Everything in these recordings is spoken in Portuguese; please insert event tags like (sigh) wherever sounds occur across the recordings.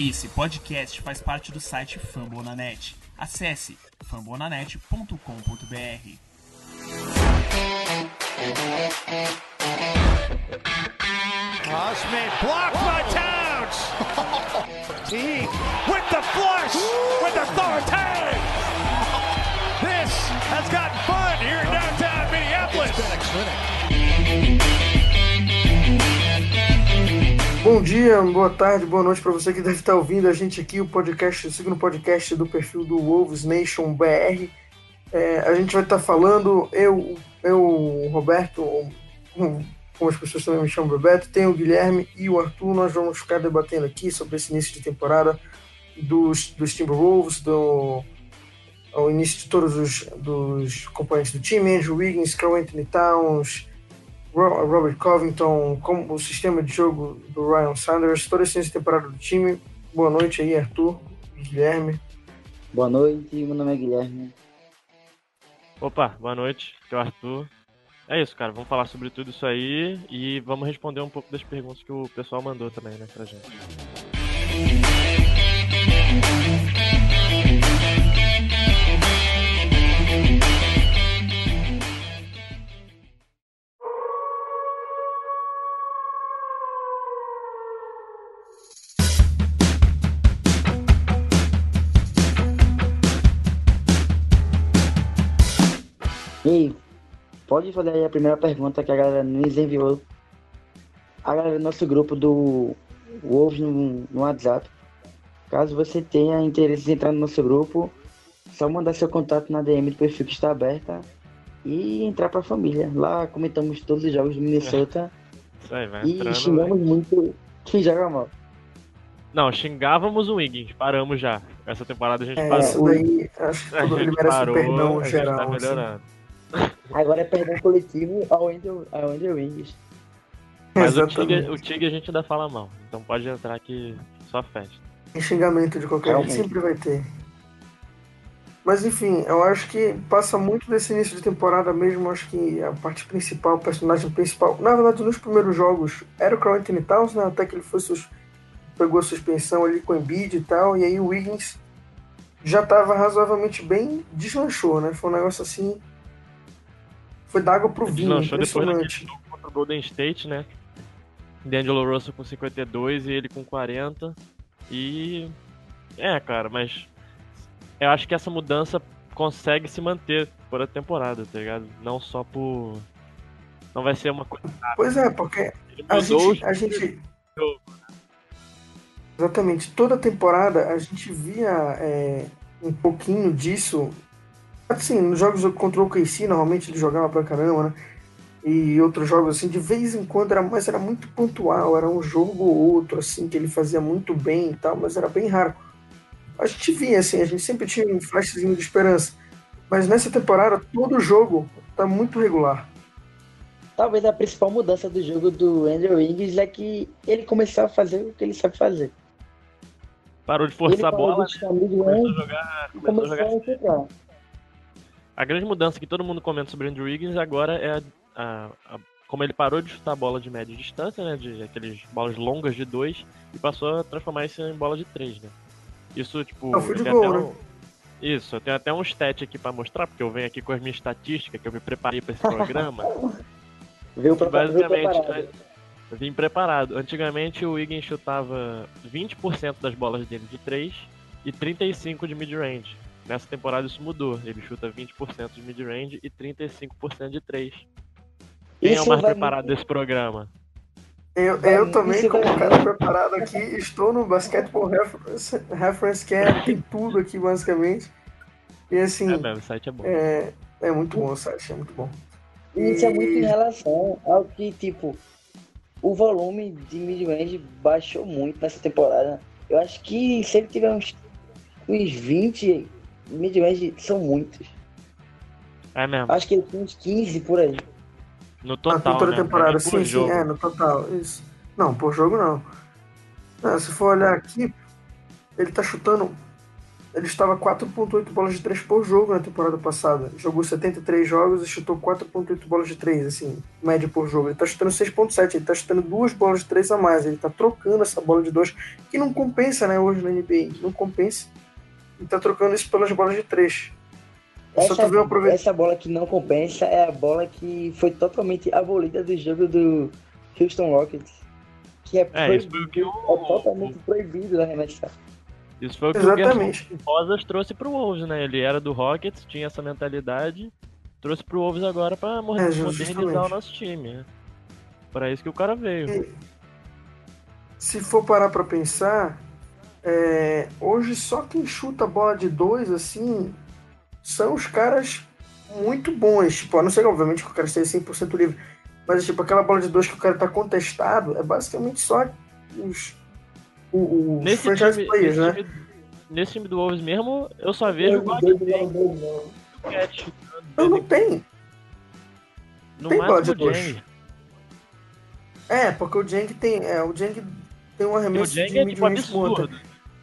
Esse podcast faz parte do site Fambonanet. Acesse fambonanet.com.br. Osman blocked by Towns. (laughs) With the flush with authority. Bom dia, boa tarde, boa noite para você que deve estar ouvindo a gente aqui, o podcast, o segundo podcast do perfil do Wolves Nation BR. É, a gente vai estar falando, eu, eu Roberto, como as pessoas também me chamam Roberto, tem o Guilherme e o Arthur, nós vamos ficar debatendo aqui sobre esse início de temporada dos, dos Timberwolves, do ao início de todos os dos componentes do time, Andrew Wiggins, Carl Anthony Towns, Robert Covington, como o sistema de jogo do Ryan Sanders, toda essa temporada do time. Boa noite aí, Arthur, Guilherme. Boa noite, meu nome é Guilherme. Opa, boa noite, aqui é o Arthur. É isso, cara, vamos falar sobre tudo isso aí e vamos responder um pouco das perguntas que o pessoal mandou também, né, pra gente. Ei, pode fazer aí a primeira pergunta que a galera nos enviou. A galera do nosso grupo do Wolves no, no WhatsApp. Caso você tenha interesse em entrar no nosso grupo, só mandar seu contato na DM do perfil que está aberta e entrar pra família. Lá comentamos todos os jogos do Minnesota Isso aí, vai e entrando. xingamos vai. muito quem joga mal. Não, xingávamos o Wiggins, paramos já. Essa temporada a gente É, parou. isso daí, acho que A todo gente parou, perdão a gente geral. tá assim. Agora é perdão coletivo ao Andrew, ao Andrew Wings. Mas o Exatamente. Tig, o Tig a gente ainda fala mal, então pode entrar que só festa. Tem xingamento de qualquer jeito, Realmente. sempre vai ter. Mas enfim, eu acho que passa muito desse início de temporada mesmo. Acho que a parte principal, o personagem principal, na verdade, nos primeiros jogos era o Carl Anthony Towns, né? Até que ele foi sus... pegou a suspensão ali com o Embiid e tal. E aí o Wiggins já estava razoavelmente bem, deslanchou, né? Foi um negócio assim. Foi d'água pro vinho, Deslanchou depois impressionante. contra o Golden State, né? D'Angelo Russell com 52 e ele com 40. E. É, cara, mas. Eu acho que essa mudança consegue se manter por a temporada, tá ligado? Não só por. Não vai ser uma coisa. Pois é, porque A gente, a gente. jogo. Exatamente. Toda temporada a gente via é, um pouquinho disso. Assim, nos jogos contra o KC, normalmente ele jogava pra caramba, né? E outros jogos, assim, de vez em quando era, mas era muito pontual. Era um jogo ou outro, assim, que ele fazia muito bem e tal, mas era bem raro. A gente via, assim, a gente sempre tinha um flashzinho de esperança. Mas nessa temporada, todo jogo tá muito regular. Talvez a principal mudança do jogo do Andrew Wings é que ele começou a fazer o que ele sabe fazer. Parou de ele forçar a parou bola, de né? Começou a jogar. e Começou a começou jogar a. A grande mudança que todo mundo comenta sobre o Andrew Wiggins agora é a, a- a- como ele parou de chutar bola de média distância, né? De aqueles bolas longas de dois e passou a transformar isso em bola de três, né? Isso, tipo. É até né? um- Isso, eu tenho até um stat aqui pra mostrar, porque eu venho aqui com as minhas estatísticas que eu me preparei pra esse programa. (laughs) E pra, basicamente, eu vim preparado. Antigamente o Wiggins chutava 20% das bolas dele de 3 e 35% de mid-range. Nessa temporada isso mudou. Ele chuta 20% de mid-range e 35% de 3. Quem é Isso o mais preparado muito- desse programa? Eu, eu também, isso como vai- cara preparado aqui, estou no Basketball Reference, reference que é, tem tudo aqui, basicamente. E assim, É mesmo, o site é bom. é, é muito bom o site, é muito bom. E Isso é muito em relação ao que, tipo, o volume de mid-range baixou muito nessa temporada. Eu acho que se ele tiver uns, uns 20 mid-range, são muitos. É mesmo. Acho que ele tem uns 15 por aí. No Na total, toda né? temporada, é sim, sim, é, no total, isso. Não, por jogo não. Não, se for olhar aqui, ele tá chutando ele estava 4.8 bolas de 3 por jogo na temporada passada. Jogou 73 jogos e chutou 4.8 bolas de 3, assim, média por jogo. Ele está chutando 6.7, ele está chutando duas bolas de 3 a mais. Ele está trocando essa bola de 2, que não compensa, né, hoje na NBA. Não compensa. Ele está trocando isso pelas bolas de 3. Essa, essa bola que não compensa é a bola que foi totalmente abolida do jogo do Houston Rockets. Que é, é, proibido, é totalmente proibido arremessar. Isso foi o que Exatamente. o Rosas trouxe pro Wolves, né? Ele era do Rockets, tinha essa mentalidade, trouxe pro Wolves agora pra é, modernizar o nosso time. Né? Para isso que o cara veio. E, se for parar pra pensar, é, hoje só quem chuta a bola de dois, assim, são os caras muito bons. Tipo, a não ser, obviamente, que o cara esteja 100% livre. Mas, tipo, aquela bola de dois que o cara tá contestado, é basicamente só os o, o nesse franchise time, players, nesse né? Time, nesse time do Wolves mesmo, eu só vejo o. Eu não tem. No tem bola de dois. É, porque o Jeng tem. É, o Jeng tem um arremesso de é, tipo, absurdo.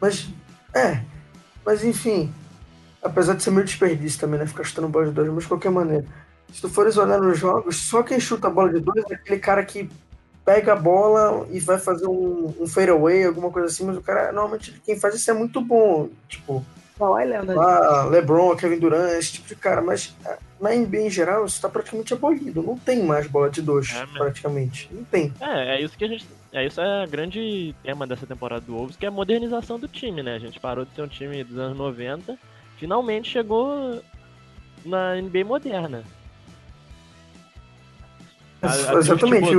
Mas. É. Mas enfim. Apesar de ser meio desperdício também, né? Ficar chutando bola de dois, mas de qualquer maneira. Se tu fores olhar nos jogos, só quem chuta a bola de dois é aquele cara que pega a bola e vai fazer um, um fadeaway, alguma coisa assim, mas o cara, normalmente, quem faz isso é muito bom. Tipo, Kawhi Leonard. Ah, LeBron, Kevin Durant, esse tipo de cara. Mas ah, na NBA em geral, isso está praticamente abolido. Não tem mais bola de dois, é praticamente. Não tem. É, é isso que a gente. É isso é o grande tema dessa temporada do Wolves, que é a modernização do time, né? A gente parou de ser um time dos anos 90, finalmente chegou na NBA moderna. A, a Exatamente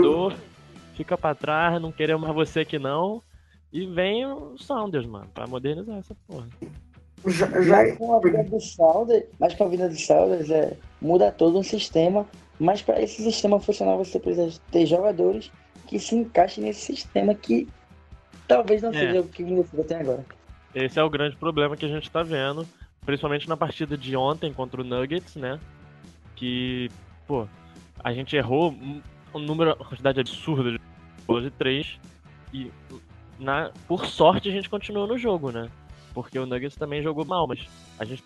fica pra trás, não queremos mais você aqui não. E vem o Sounders, mano, pra modernizar essa porra. Já, já... com a vida do Sounders, mas com a vida do Sounders é, muda todo um sistema. Mas para esse sistema funcionar, você precisa ter jogadores que se encaixem nesse sistema que talvez não é. seja o que o Minnesota tem agora. Esse é o grande problema que a gente tá vendo, principalmente na partida de ontem contra o Nuggets, né? Que, pô, a gente errou um número, uma quantidade absurda de bolas de três. E na, por sorte a gente continuou no jogo, né? Porque o Nuggets também jogou mal, mas a gente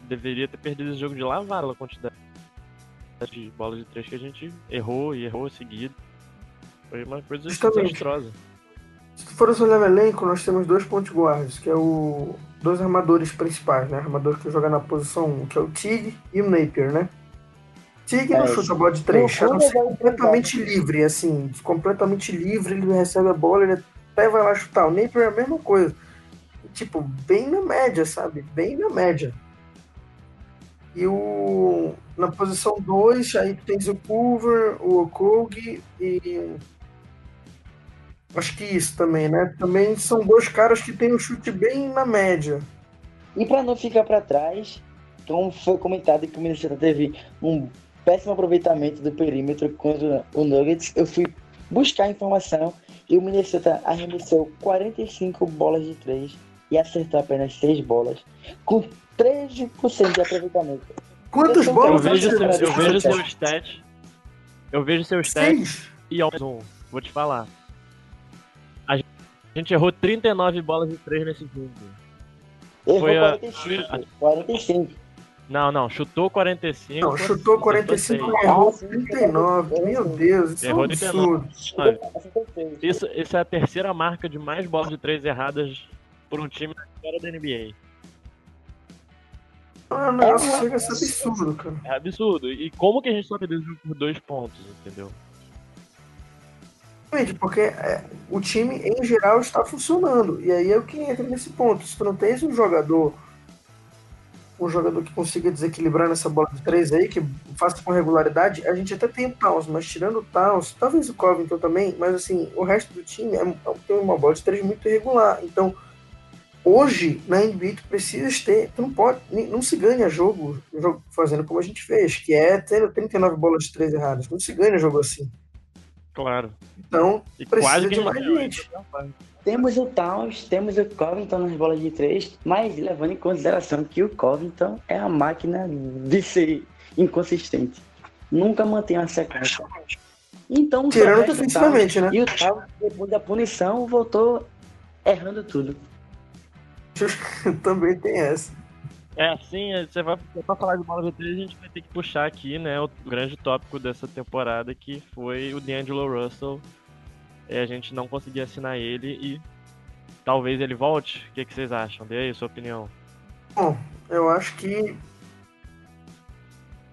deveria ter perdido esse jogo de lavar a quantidade de bolas de três que a gente errou e errou seguido. Foi uma coisa desastrosa. Se tu fores olhar o elenco, nós temos dois pontos guardas, que é o. dois armadores principais, né? Armador que joga na posição 1, que é o Tig e o Napier, né? Tig não é, chuta a bola de três, a não ser completamente livre, assim, completamente livre, ele recebe a bola, ele até vai lá chutar. O Napier é a mesma coisa. Tipo, bem na média, sabe? Bem na média. E o. Na posição 2, aí tens o Culver, o Okog e. Acho que isso também, né? Também são dois caras que têm um chute bem na média. E para não ficar para trás, como foi comentado que o Minnesota teve um péssimo aproveitamento do perímetro contra o Nuggets. Eu fui buscar informação e o Minnesota arremessou 45 bolas de 3 e acertou apenas 6 bolas, com 13% de aproveitamento. Quantas bolas? Eu vejo, seu, eu vejo seu stat. Eu vejo seu stat e ao um, vou te falar. A gente errou 39 bolas de 3 nesse jogo. Errou Foi 45. A... 45. Não, não, chutou 45. Não, chutou 45 e errou 39. Meu Deus, isso errou é um absurdo. Isso, isso é a terceira marca de mais bolas de três erradas por um time na história da NBA. Ah, o negócio é, chega a ser absurdo, cara. É absurdo. E como que a gente só perdeu por dois pontos, entendeu? Porque é, o time, em geral, está funcionando. E aí é o que entra nesse ponto. Se tu não tens um jogador um jogador que consiga desequilibrar nessa bola de três aí, que faça com regularidade, a gente até tem o Taos, mas tirando o Taos, talvez o Covington também, mas assim, o resto do time é, é, tem uma bola de três muito irregular. Então, hoje, na NBA, tu precisas ter, tu não pode, não se ganha jogo, jogo fazendo como a gente fez, que é tendo 39 bolas de três erradas. Não se ganha jogo assim. Claro. Então, e precisa de mais gente. Temos o Towns, temos o Covington nas bolas de três, mas levando em consideração que o Covington é a máquina de ser inconsistente. Nunca mantém uma sequência. Então, Tirando defensivamente, né? E o Towns, depois da punição, voltou errando tudo. (laughs) Também tem essa. É, sim, você vai pra falar de bola V3, a gente vai ter que puxar aqui, né, o grande tópico dessa temporada, que foi o D'Angelo Russell. E a gente não conseguia assinar ele e talvez ele volte. O que, que vocês acham? Dê aí sua opinião. Bom, eu acho que.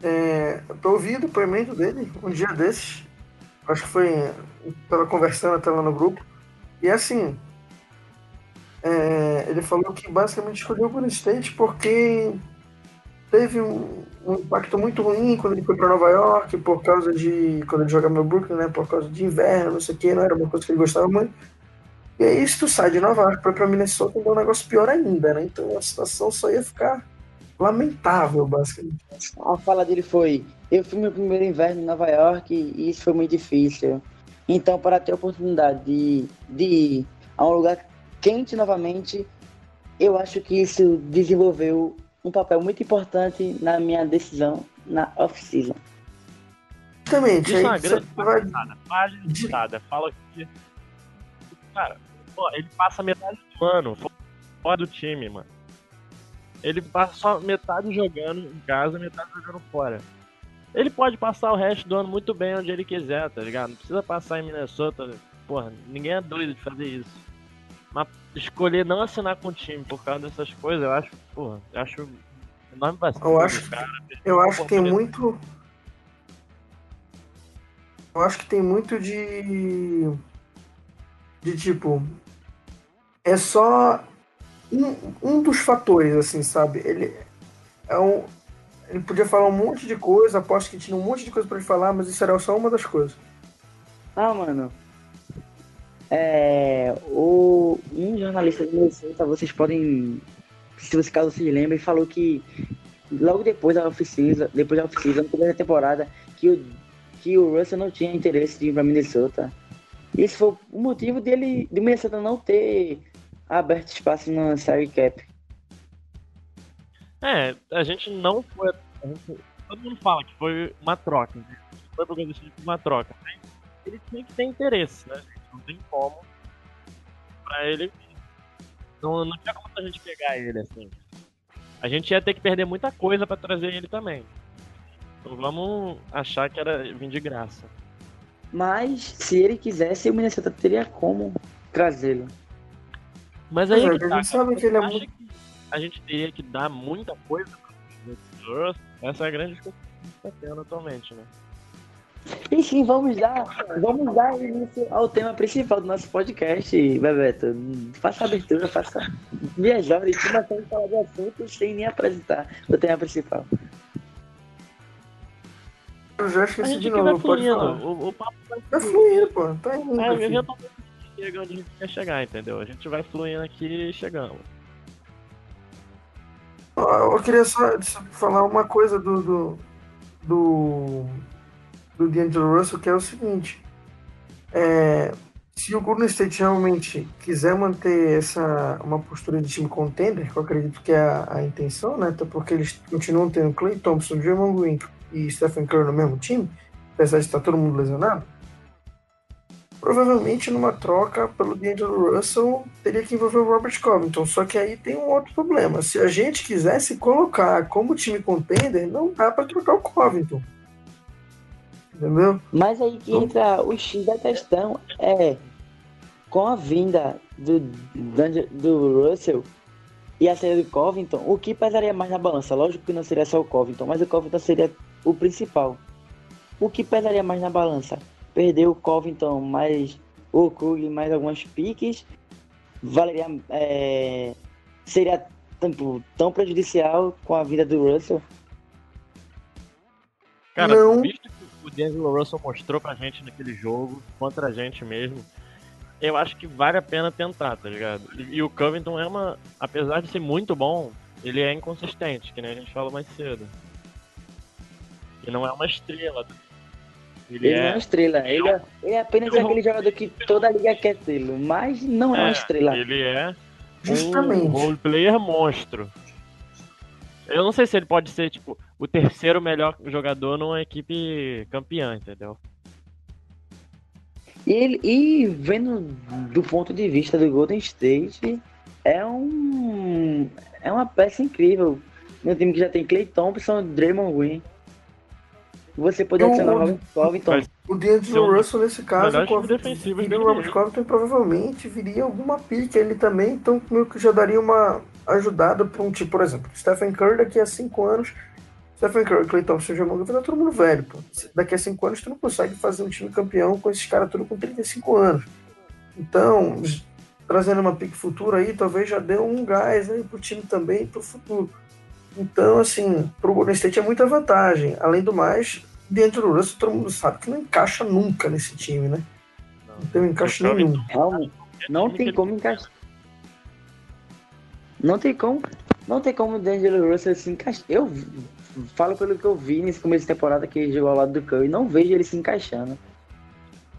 É, eu o depoimento dele um dia desses. Acho que foi. Tava conversando lá no grupo. E assim. É, ele falou que basicamente escolheu o Golden State porque teve um, um, impacto muito ruim quando ele foi para Nova York, por causa de. quando ele jogava no Brooklyn, né? Por causa de inverno, não sei o que, não era uma coisa que ele gostava muito. E aí, se tu sai de Nova York para Minnesota, é um negócio pior ainda, né? Então a situação só ia ficar lamentável, basicamente. A fala dele foi: Eu fui meu primeiro inverno em Nova York e isso foi muito difícil. Então, para ter a oportunidade de, de ir a um lugar quente novamente, eu acho que isso desenvolveu um papel muito importante na minha decisão na off-season. Exatamente. Isso é uma grande vai... página Fala que. Cara, Pô, ele passa metade do ano fora do time, mano. Ele passa só metade jogando em casa, metade jogando fora. Ele pode passar o resto do ano muito bem onde ele quiser, tá ligado? Não precisa passar em Minnesota. Porra, ninguém é doido de fazer isso. Mas escolher não assinar com o time por causa dessas coisas, eu acho, porra, eu acho enorme vacilo. Eu acho, cara. eu acho que tem muito. Eu acho que tem muito de. De tipo, é só um, um dos fatores, assim, sabe? Ele é um. Ele podia falar um monte de coisa, aposto que tinha um monte de coisa para ele falar, mas isso era só uma das coisas. Ah, mano. É, o, um jornalista de Minnesota, vocês podem, se você caso se lembrem, falou que logo depois da oficina, depois da oficina, no começo da temporada, que o, que o Russell não tinha interesse de ir para Minnesota. Isso foi o motivo dele, de Minnesota não ter aberto espaço no salary cap. É, a gente não foi. Todo mundo fala que foi uma troca. Né? Foi uma troca. Ele tinha que ter interesse, né? Não tem como. Pra ele. Não, não tinha como a gente pegar ele assim. A gente ia ter que perder muita coisa para trazer ele também. Então vamos achar que era vir de graça. Mas se ele quisesse, o Minnesota teria como trazê-lo. Mas aí é, que tá, sabe que ele é muito... que a gente teria que dar muita coisa para Essa é a grande discussão que está tendo atualmente, né? Enfim, vamos dar, vamos dar início ao tema principal do nosso podcast, Bebeto. Faça a abertura, faça viajar e começar a falar de assuntos sem nem apresentar o tema principal. Eu já esqueci de novo, pode falar. O, o papo tá fluindo, pô. Tá indo. É, chega onde a gente quer chegar, entendeu? A gente vai fluindo aqui e chegamos. Eu queria só falar uma coisa do, do, do, do D'Angelo Russell, que é o seguinte. É, se o Golden State realmente quiser manter essa uma postura de time contender, que eu acredito que é a, a intenção, né? Até porque eles continuam tendo Clay Thompson, Draymond Green e Stephen Curry no mesmo time, apesar de estar todo mundo lesionado provavelmente numa troca pelo D'Angelo Russell teria que envolver o Robert Covington. Só que aí tem um outro problema. Se a gente quisesse colocar como time contender, não dá para trocar o Covington. Entendeu? Mas aí que entra o X da questão é com a vinda do, do Russell e a saída do Covington, o que pesaria mais na balança? Lógico que não seria só o Covington, mas o Covington seria o principal. O que pesaria mais na balança? perdeu o Covington mais o Krug mais algumas piques, valeria é, seria tão, tão prejudicial com a vida do Russell? Cara, Não. visto o D'Angelo Russell mostrou pra gente naquele jogo, contra a gente mesmo, eu acho que vale a pena tentar, tá ligado? E, e o Covington é uma. Apesar de ser muito bom, ele é inconsistente, que nem a gente falou mais cedo. E não é uma estrela, ele, ele é... não é uma estrela. Ele é, ele é apenas aquele jogador que toda a liga quer tê-lo, mas não é, é, uma estrela. Ele é Justamente. um roleplayer monstro. Eu não sei se ele pode ser, tipo, o terceiro melhor jogador numa equipe campeã, entendeu? E, ele, e vendo do ponto de vista do Golden State, é um é uma peça incrível. No time que já tem Clay Thompson e Draymond Green. Você poder Eu- adicionar o Robert Covington. Mas- O D'Angelo Então, Russell, nesse caso, com a defensivos viria da o Robert. Covington, provavelmente viria alguma pique ele também, então meio que já daria uma ajudada para um tipo, por exemplo, Stephen Curry daqui a cinco anos, Stephen Curry, Clay Thompson, Jamal vai tá todo mundo velho, pô. Daqui a cinco anos tu não consegue fazer um time campeão com esses caras tudo com 35 anos. Então, trazendo uma pique futura aí, talvez já dê um gás aí pro time também pro futuro. Então, assim, pro Golden State é muita vantagem. Além do mais, dentro do Russell, todo mundo sabe que não encaixa nunca nesse time, né? Não tem um encaixe nenhum. Realmente, não tem como encaixar. Não tem como. Não tem como o D'Angelo Russell se encaixar. Eu falo pelo que eu vi nesse começo de temporada que ele jogou ao lado do Curry. Não vejo ele se encaixando.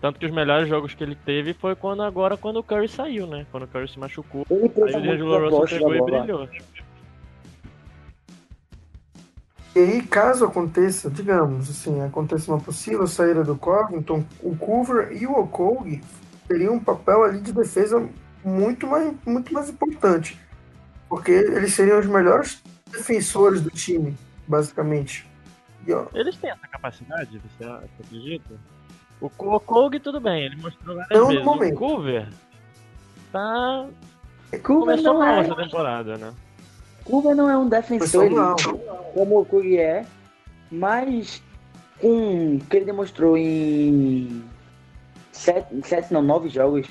Tanto que os melhores jogos que ele teve foi quando agora quando o Curry saiu, né? Quando o Curry se machucou. Ele Aí o D'Angelo da Russell pegou e brilhou. E aí, caso aconteça, digamos assim, aconteça uma possível saída do Covington, o Coover e o Okogie teriam um papel ali de defesa muito mais, muito mais importante. Porque eles seriam os melhores defensores do time, basicamente. E, ó, Eles têm essa capacidade, você acredita? O Ko- o Kogi, tudo bem, ele mostrou várias Não no vezes. momento. O Coover tá... Coover começou não, mal é, essa temporada, né? Coover não é um defensor elite, como o Curry é, mas com o que ele demonstrou em sete, sete não, nove jogos,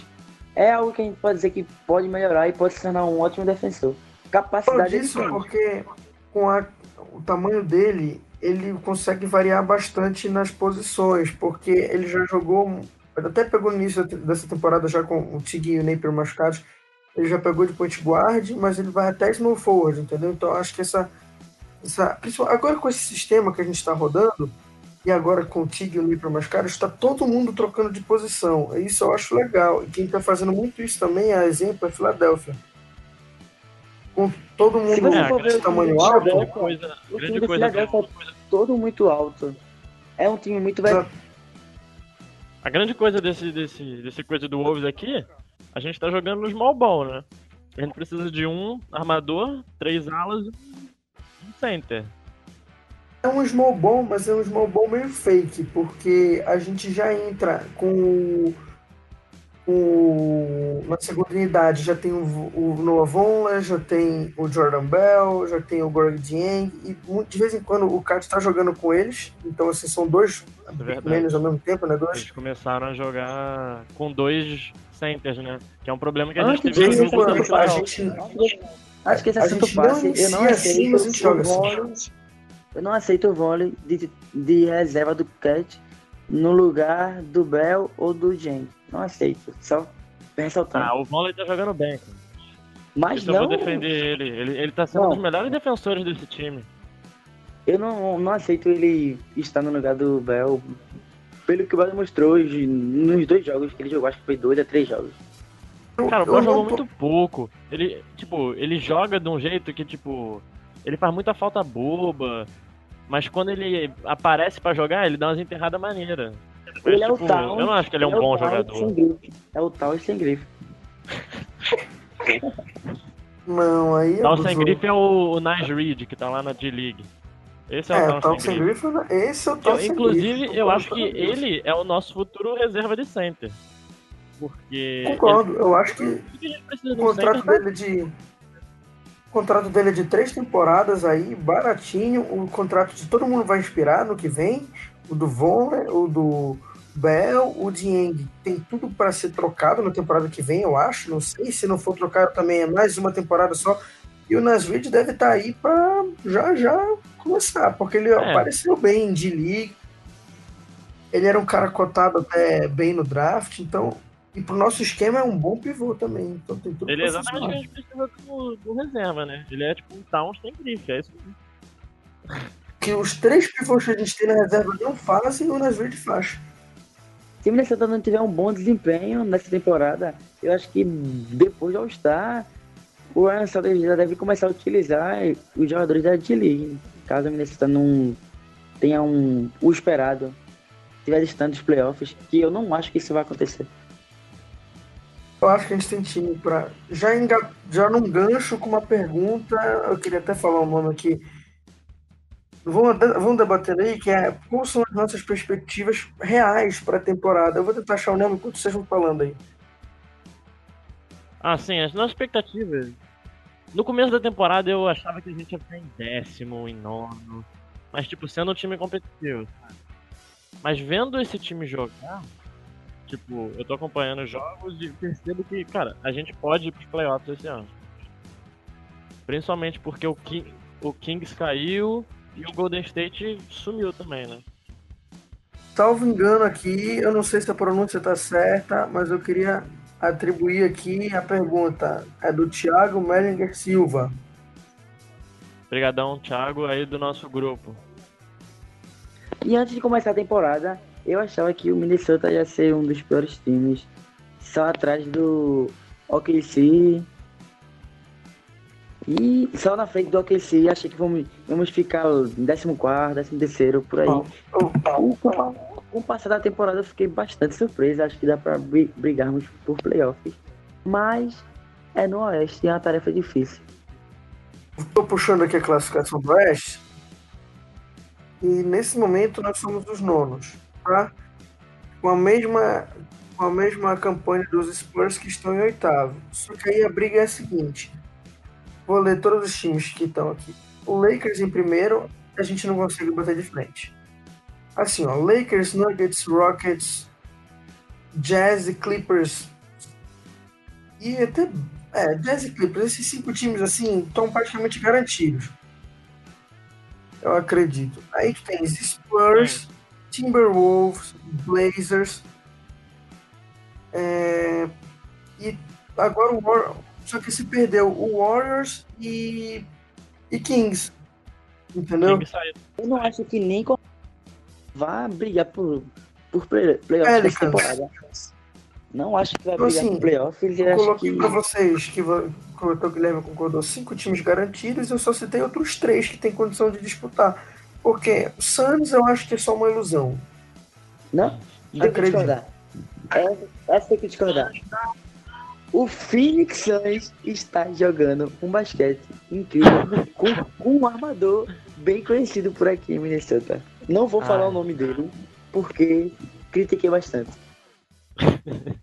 é algo que a gente pode dizer que pode melhorar e pode se tornar um ótimo defensor. Capacidade disso tem. porque com a- o tamanho dele, ele consegue variar bastante nas posições, porque ele já jogou, até pegou no início dessa temporada já com o Tig e o Napier machucados, ele já pegou de point guard, mas ele vai até small forward, entendeu? Então acho que essa, essa agora com esse sistema que a gente está rodando, e agora com o Tig e o Napier machucados, está todo mundo trocando de posição, isso eu acho legal, e quem está fazendo muito isso também, a exemplo, é a Filadélfia. Com todo mundo É, for ver de o tamanho alto, Grande coisa, o time grande do coisa Philadelphia é todo muito alto. É um time muito velho. A grande coisa desse, desse, desse coisa do Wolves aqui, a gente tá jogando no small ball, né? A gente precisa de um armador, três alas e um center. É um small ball, mas é um small ball meio fake, porque a gente já entra com o. com o- na segunda unidade já tem o, o Noah Vonleh, já tem o Jordan Bell, já tem o Gorg Dieng, e de vez em quando o Kat está jogando com eles, então assim, são dois é menos ao mesmo tempo, né? Dois. Eles começaram a jogar com dois centers, né? Que é um problema que a Antes gente De teve vez no em jogo quando a gente. Acho que esse assunto passe. Eu não assim, aceito joga o assim. vôlei. Eu não aceito o vôlei de, de reserva do Cat no lugar do Bell ou do Jen. Não aceito. Só ressaltando. Ah, o Volley tá jogando bem, cara. Mas Isso eu não, vou defender ele. Ele, ele tá sendo Não. um dos melhores defensores desse time. eu não, não aceito ele estar no lugar do Bell. Pelo que o Bell mostrou hoje, nos dois jogos que ele jogou, acho que foi dois a três jogos. Cara, o Bell jogou muito pouco. Ele, tipo, ele joga de um jeito que, tipo, ele faz muita falta boba. Mas quando ele aparece pra jogar, ele dá umas enterradas maneiras. Ele é o tipo, Towns. Eu não acho que ele é um o bom Towns jogador. Sem grife. É o tal sem grife. (laughs) Não, aí é Tal sem grife é o, o Nice Reed, que tá lá na D-League. Esse é, É, o Tal Tal sem grife. Griffin, esse é o Tal Sem inclusive, eu acho que ele é o nosso futuro reserva de center. Porque. Concordo, eu acho que ele- O contrato center? dele é de. O contrato dele é de três temporadas aí, baratinho. O contrato de todo mundo vai inspirar no que vem. O do Vonleh, o do Bell, o Dieng. Tem tudo para ser trocado na temporada que vem, eu acho. Não sei se não for trocado também é mais uma temporada só. E o Nasrid deve estar aí para já já começar, porque ele É. apareceu bem de league. Ele era um cara cotado até bem no draft, então e pro nosso esquema é um bom pivô também. Então tem tudo Ele é exatamente o que a gente precisa do, do reserva, né? Ele é tipo um Towns sem grife, é isso mesmo. Que os três pivôs que a gente tem na reserva não fazem, o Nasrid faz. Se o Minnesota não tiver um bom desempenho nessa temporada, eu acho que depois de All-Star, o Ryan Sutter já deve começar a utilizar os jogadores da D-League. Caso o Minnesota não tenha um, o esperado, estiver distante dos playoffs, que eu não acho que isso vai acontecer. Eu acho que a gente tem time para já enga... já num gancho com uma pergunta, eu queria até falar um nome aqui. Vamos, vamos debater aí que é quais são as nossas perspectivas reais para a temporada. Eu vou tentar achar o nome enquanto vocês vão falando aí. Ah, sim, as nossas expectativas. No começo da temporada eu achava que a gente ia ficar em décimo, em nono. Mas, tipo, sendo um time competitivo. Mas vendo esse time jogar, tipo, eu tô acompanhando os jogos e percebo que, cara, a gente pode ir pros playoffs esse ano. Principalmente porque o, King, o Kings caiu e o Golden State sumiu também, né? Salvo engano aqui, eu não sei se a pronúncia tá certa, mas eu queria atribuir aqui a pergunta. É do Thiago Mellinger Silva. Obrigadão, Thiago, aí do nosso grupo. E antes de começar a temporada, eu achava que o Minnesota ia ser um dos piores times, só atrás do OKC. E só na frente do OKC, achei que vamos, vamos ficar em 14, 13 por aí. Oh com o passar da temporada eu fiquei bastante surpreso. Acho que dá para brigarmos por playoffs. Mas é no Oeste e é uma tarefa difícil. Estou puxando aqui a classificação do Oeste. E nesse momento nós somos os nonos, tá? Com a mesma, com a mesma campanha dos Spurs que estão em oitavo. Só que aí a briga é a seguinte. Vou ler todos os times que estão aqui. O Lakers em primeiro, a gente não consegue bater de frente. Assim, ó, Lakers, Nuggets, Rockets, Jazz e Clippers. E até. É, Jazz e Clippers, esses cinco times assim estão praticamente garantidos. Eu acredito. Aí tu tens Spurs, Timberwolves, Blazers. É, e agora o Só que se perdeu o Warriors e, e Kings. Entendeu? Eu não acho que nem vá brigar por, por playoff nessa temporada. Não acho que vai então, brigar assim, por playoff. Eu coloquei que... pra vocês que o Guilherme concordou cinco times garantidos, eu só citei outros três que tem condição de disputar. Porque o Suns eu acho que é só uma ilusão. Não, tem que discordar. É, essa tem que discordar. O Phoenix Suns está jogando um basquete incrível com, um armador bem conhecido por aqui em Minnesota. Não vou falar o nome dele, porque critiquei bastante. (laughs)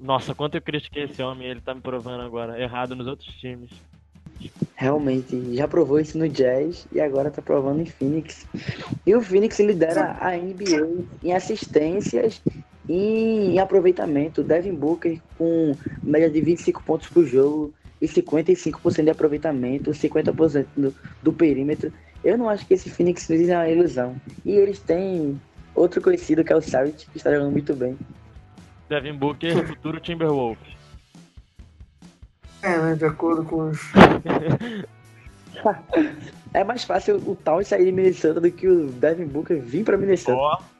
Nossa, quanto eu critiquei esse homem, ele tá me provando agora errado nos outros times. Realmente, já provou isso no Jazz e agora tá provando em Phoenix. E o Phoenix lidera a NBA em assistências em aproveitamento. Devin Booker com média de 25 pontos por jogo e 55% de aproveitamento, 50% do, do perímetro. Eu não acho que esse Phoenix Suns é uma ilusão. E eles têm outro conhecido que é o Savage, que está jogando muito bem. Devin Booker, futuro Timberwolf. É, né? De acordo com os. (laughs) é mais fácil o tal sair de Minnesota do que o Devin Booker vir pra Minnesota. Oh,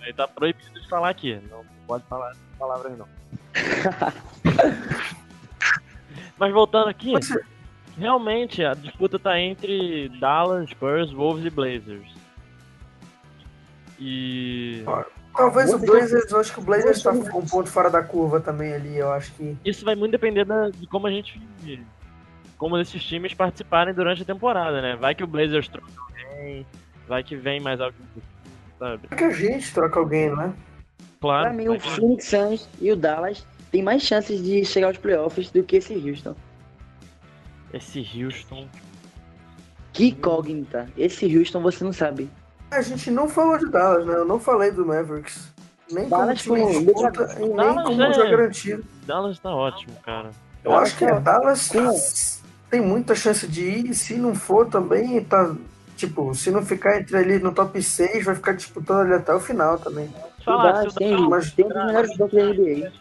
aí tá proibido de falar aqui. Não pode falar essas palavras, não. (laughs) Mas voltando aqui. Realmente a disputa tá entre Dallas, Spurs, Wolves e Blazers. E. Talvez o Blazers, eu acho que o Blazers tá um ponto fora da curva também ali, eu acho que. Isso vai muito depender da, de como a gente. Como esses times participarem durante a temporada, né? Vai que o Blazers troca alguém, vai que vem mais alguém, sabe? Que a gente troca alguém, né? Claro. Pra mim, o Phoenix Suns e o Dallas têm mais chances de chegar aos playoffs do que esse Houston. Esse Houston. Que incógnita. Esse Houston você não sabe. A gente não falou de Dallas, né? Eu não falei do Mavericks. Nem Dallas como time disputa, nem Dallas como é... já garantido. Dallas tá ótimo, cara. Eu Dallas acho que é, Dallas tem muita chance de ir. E se não for também, tá. Tipo, se não ficar entre ali no top 6, vai ficar disputando ali até o final também. Falar, Dallas tem, mas tem um dos melhores bancos da NBA.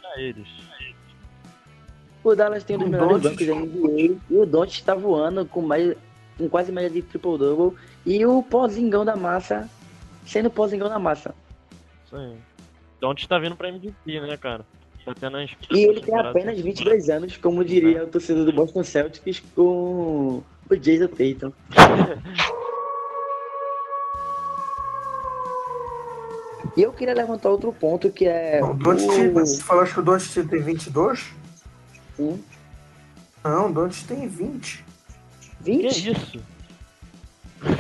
O Dallas tem um dos melhores bancos da NBA e o Don't tá voando com, mais, com quase média de triple-double. E o Pozingão da massa sendo Pozingão da massa. Sim. Don't tá vindo pra MVP, né, cara? Tá tendo e ele tem apenas 22 anos, como diria é. o torcedor do Boston Celtics com o Jason Tatum. (laughs) E eu queria levantar outro ponto que é. O Doncic, você falou que o Doncic tem 22? Sim. Não, o Doncic tem 20. Que 20? isso?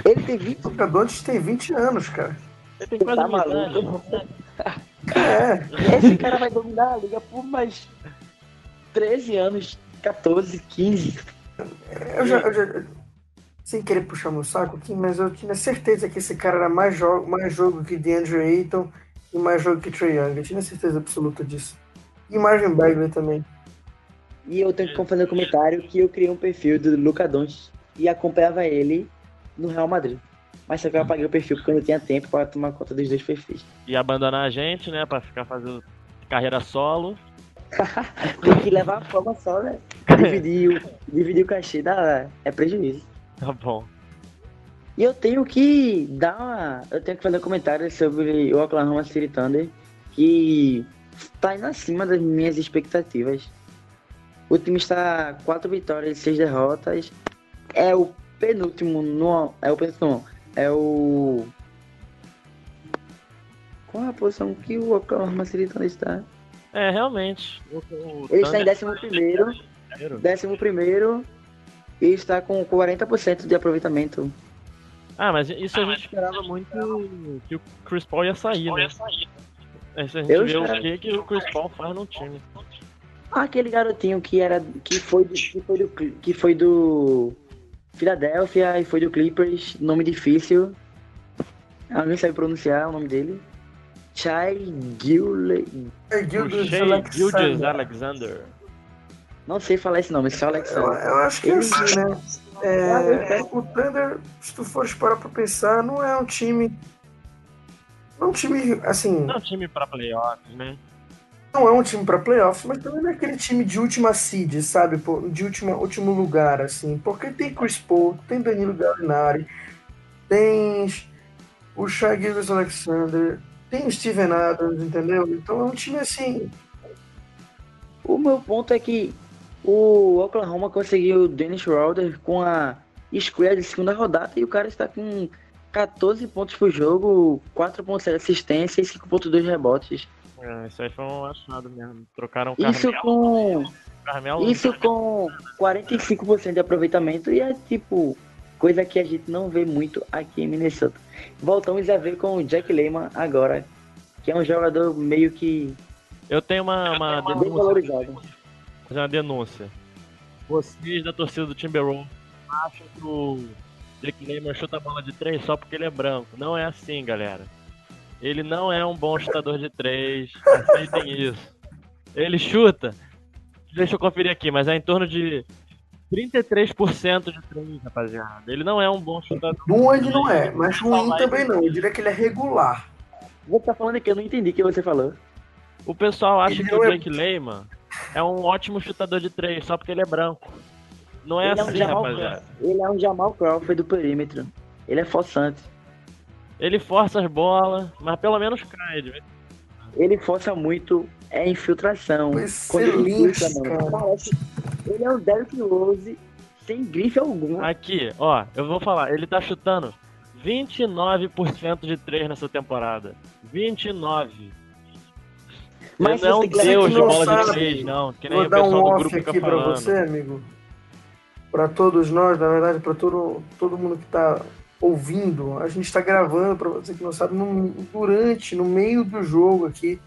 Ele tem 20. O Doncic tem 20 anos, cara. Ele tem quase tá maluco? É, Esse cara vai dominar a liga por mais 13 anos, 14, 15. eu já, eu já- Sem querer puxar meu saco aqui, mas eu tinha certeza que esse cara era mais jogo, mais jogo que DeAndre Ayton e mais jogo que Trae Young. Eu tinha certeza absoluta disso. E Marvin Bagley também. E eu tenho que fazer um comentário que eu criei um perfil do Luca Doncic e acompanhava ele no Real Madrid. Mas só que eu apaguei o perfil porque eu não tinha tempo para tomar conta dos dois perfis. E abandonar a gente, né? Pra ficar fazendo carreira solo. (laughs) Tem que levar a forma só, né? Dividir o, dividir o cachê dá, é prejuízo. (laughs) Tá bom. E eu tenho que dar uma, Eu tenho que fazer um comentário sobre o Oklahoma City Thunder, que tá indo acima das minhas expectativas. O time está quatro vitórias e seis derrotas. É o penúltimo no. É o penúltimo. É o. Qual é a posição que o Oklahoma City Thunder está? É, realmente. O, o Ele está em décimo primeiro. Décimo primeiro. E está com 40% de aproveitamento. Ah, mas isso a gente esperava muito que o Chris Paul ia sair, né? Isso a gente Eu vê o que, que o Chris Paul faz no time. Ah, aquele garotinho que era que foi do, que foi do que foi do Philadelphia e foi do Clippers, nome difícil. Alguém sabe pronunciar o nome dele? Chai Gille. É O Gildas Shea Gildas Alexander. Não sei falar esse nome, só Eu, Alexander. eu acho que é assim, né? É, o Thunder, se tu fores parar pra pensar, não é um time. Não é um time, assim, Não é um time pra playoffs, né? não é um time pra playoffs, mas também não é aquele time de última seed, sabe? De última, último lugar, assim. Porque tem Chris Paul, tem Danilo Gallinari, tem o Shai Gildas Alexander, tem o Steven Adams, entendeu? Então é um time assim. O meu ponto é que o Oklahoma conseguiu o Dennis Schroeder com a escolha de segunda rodada e o cara está com 14 pontos por jogo, 4.7 assistência e 5.2 rebotes. É, isso aí foi um achado mesmo. Trocaram o Isso Carmelo. com Carmelo Isso com 45% de aproveitamento e é tipo coisa que a gente não vê muito aqui em Minnesota. Voltamos a ver com o Jack Lehman agora, que é um jogador meio que Eu tenho uma, uma denúncia. Fazer uma denúncia. Vocês da torcida do Timberwolves acham que o Jake Lehman chuta a bola de três só porque ele é branco. Não é assim, galera. Ele não é um bom chutador de três. Aceitem isso. Ele chuta. Deixa eu conferir aqui, mas é em torno de 33% de três, rapaziada. Ele não é um bom chutador. Bom ele não é, mas ruim também não. Eu diria que ele é regular. Você tá falando que eu não entendi o que você falou. O pessoal acha Ele que o é- Jake Lehman é um ótimo chutador de três só porque ele é branco. Não é ele, é um assim, Jamal, rapaziada. ele é um Jamal Crawford do perímetro. Ele é forçante. Ele força as bolas, mas pelo menos cai. Ele força muito, é infiltração. Quando ele Excelente, infiltra, mano, cara. parece- Ele é um Derrick Rose sem grife algum. Aqui, ó, eu vou falar, ele tá chutando 29% de 3 nessa temporada. 29. Mas não em de não bola sabe. de 3, não. Que nem Vou dar um off aqui pra falando. você, amigo. Pra todos nós, na verdade, pra todo, todo mundo que tá ouvindo. A gente tá gravando, pra você que não sabe, no- durante, no meio do jogo aqui,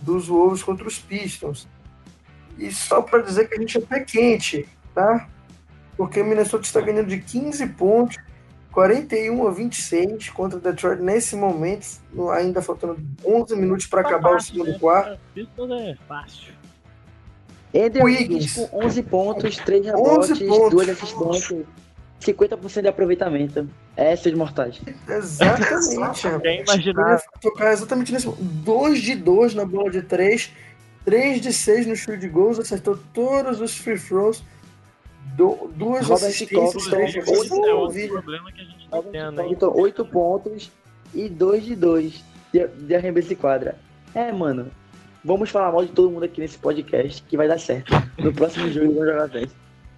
dos Wolves contra os Pistons. E só pra dizer que a gente é pé quente, tá? Porque o Minnesota está ganhando de 15 pontos, 41 a 26 contra o Detroit nesse momento, ainda faltando 11 minutos para acabar o segundo quarto. Pistons é fácil. Andrew Wiggins. Com 11 pontos, 3 11 rebotes, pontos. 2 assistências, 50% de aproveitamento. É, seus mortais. Exatamente, (laughs) Eu ia tocar exatamente nesse 2 de 2 na bola de 3, 3 de 6 no field goals, acertou todos os free throws, do, duas Robert assistências, três defesas. é outro problema que a gente tá tendo? Então, 8 pontos e 2 de 2 de, de arremesso de quadra. É, mano. Vamos falar mal de todo mundo aqui nesse podcast que vai dar certo. No próximo (laughs) jogo vamos jogar bem.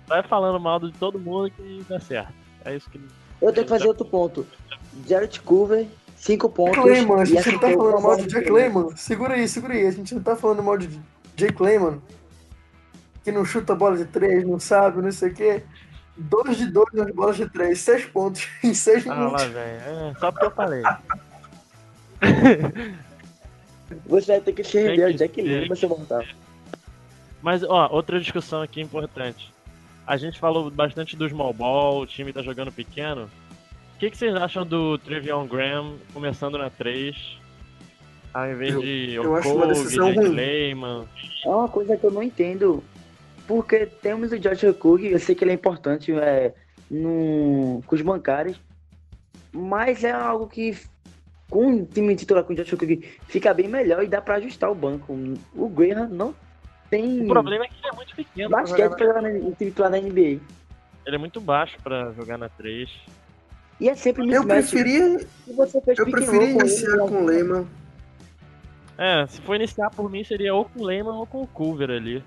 Vai falando mal de todo mundo que dá certo. É isso que. Eu tenho que fazer outro ponto. Jared Culver, 5 pontos. Jack Layman, a e gente não tá falando mal de Jack de três. Layman. Segura aí, segura aí. A gente não tá falando mal de Jake Layman. Que não chuta bola de três, não sabe, não sei o quê. 2 de 2 nas bolas de três, 6 pontos (laughs) em 6 Ah, minutos. lá, velho. É, só porque eu falei. (laughs) Você vai ter que se render ao que Jack ser. Layman, seu mortal. Mas, ó, outra discussão aqui importante. A gente falou bastante do small ball, o time tá jogando pequeno. O que, que vocês acham do Trevion Graham começando na 3? Ao invés Eu- de Jake ruim. Lehman. É uma coisa que eu não entendo. Porque temos o Josh Cook, eu sei que ele é importante é, no, com os bancários, mas é algo que com o time titular com o Josh Cook fica bem melhor e dá pra ajustar o banco. O Graham não tem O problema é que ele é muito pequeno. basquete na- jogar no time titular da NBA. Ele é muito baixo pra jogar na 3. E é sempre Eu mismatch. preferia, Se você fez eu preferia iniciar com o Lehman. É, se for iniciar por mim, seria ou com o Lehman ou com o Culver ali.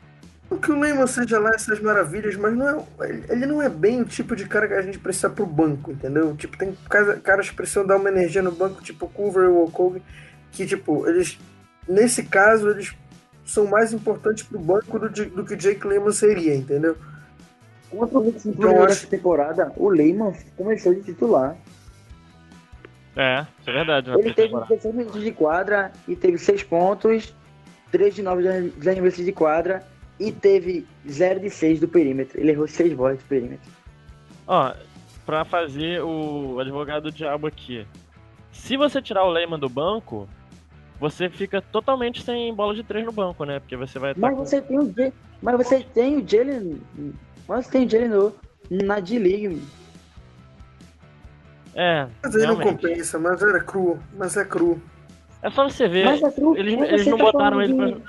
Não que o Lehman seja lá essas maravilhas, mas não é, ele- não é bem o tipo de cara que a gente precisa pro banco, entendeu? Tipo, tem caras que precisam dar uma energia no banco, tipo o Culver ou o Kobe, que, tipo, eles, nesse caso, eles são mais importantes pro banco do, de- do que Jake Lehman seria, entendeu? O Knicks, Eu inclusive, acho- nessa temporada, o Lehman começou de titular. É, isso é verdade. Ele teve temporada. 16 minutos de quadra e teve 6 pontos, 3 de 9 dos arremessos de quadra e teve 0 de 6 do perímetro. Ele errou 6 bolas do perímetro. Ó, pra fazer o advogado do diabo aqui. Se você tirar o Lehman do banco, você fica totalmente sem bola de 3 no banco, né? Porque você vai estar Mas você tem o J- mas você tem o Jalen, mas você tem o Jalen no, na D-League. É, Mas aí não compensa, mas era cru, mas é cru. É só você ver. Mas é true, Eles, eles não tá botaram ele pra de-.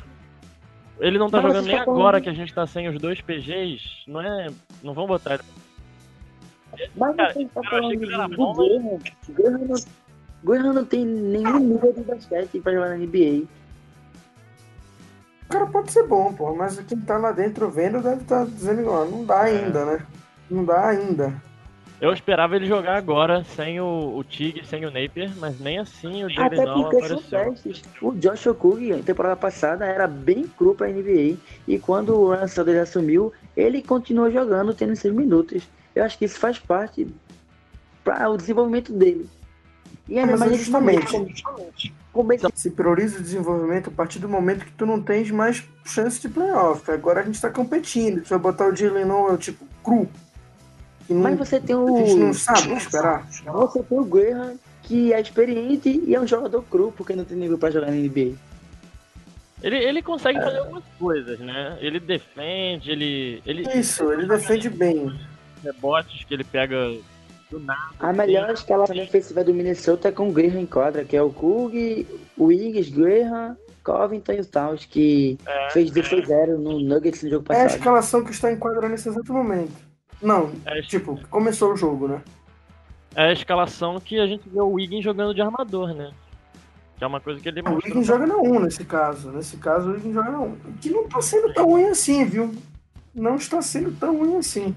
Ele não tá Mas jogando nem tá falando agora que a gente tá sem os dois PGs. Não é. Não vão botar ele. Mas Cara, você tá eu achei falando que ele era de. Graham não, não tem nenhum nível de basquete pra jogar na NBA. O cara pode ser bom, pô, mas quem tá lá dentro vendo deve estar dizendo, ó, não dá É. ainda, né? Não dá ainda. Eu esperava ele jogar agora sem o, o Tig, sem o Napier, mas nem assim o Até Jalen Nolan porque são apareceu. testes. O Josh Okogie, temporada passada, era bem cru pra NBA. E quando o Ryan Saunders assumiu, ele continuou jogando, tendo seis minutos. Eu acho que isso faz parte para o desenvolvimento dele. E ainda Mas mais é momento. justamente. Começa Se prioriza o desenvolvimento a partir do momento que tu não tens mais chance de playoff. Agora a gente tá competindo. Se eu botar o Jalen Noel, tipo, cru. Não, Mas você tem a gente não o. sabe esperar. Você tem o Graham, que é experiente e é um jogador cru, porque não tem nível pra jogar na NBA. Ele, ele É. consegue fazer algumas coisas, né? Ele defende, ele. ele Isso, ele defende bem. rebotes que ele pega do nada. A melhor escalação defensiva do Minnesota é com o Graham em quadra, que é o Kug, o Iggs, Graham, Covington e o Towns, que É, fez 16-0 no Nuggets no jogo É a passado. escalação que está em quadra nesse exato momento. Não, é, tipo, começou o jogo, né? é a escalação que a gente vê o Wiggins jogando de armador, né? Que é uma coisa que ele O mostrou. Wiggins joga na 1 nesse caso. Nesse caso, o Wiggins joga na 1. Que não tá sendo tão ruim assim, viu? Não está sendo tão ruim assim.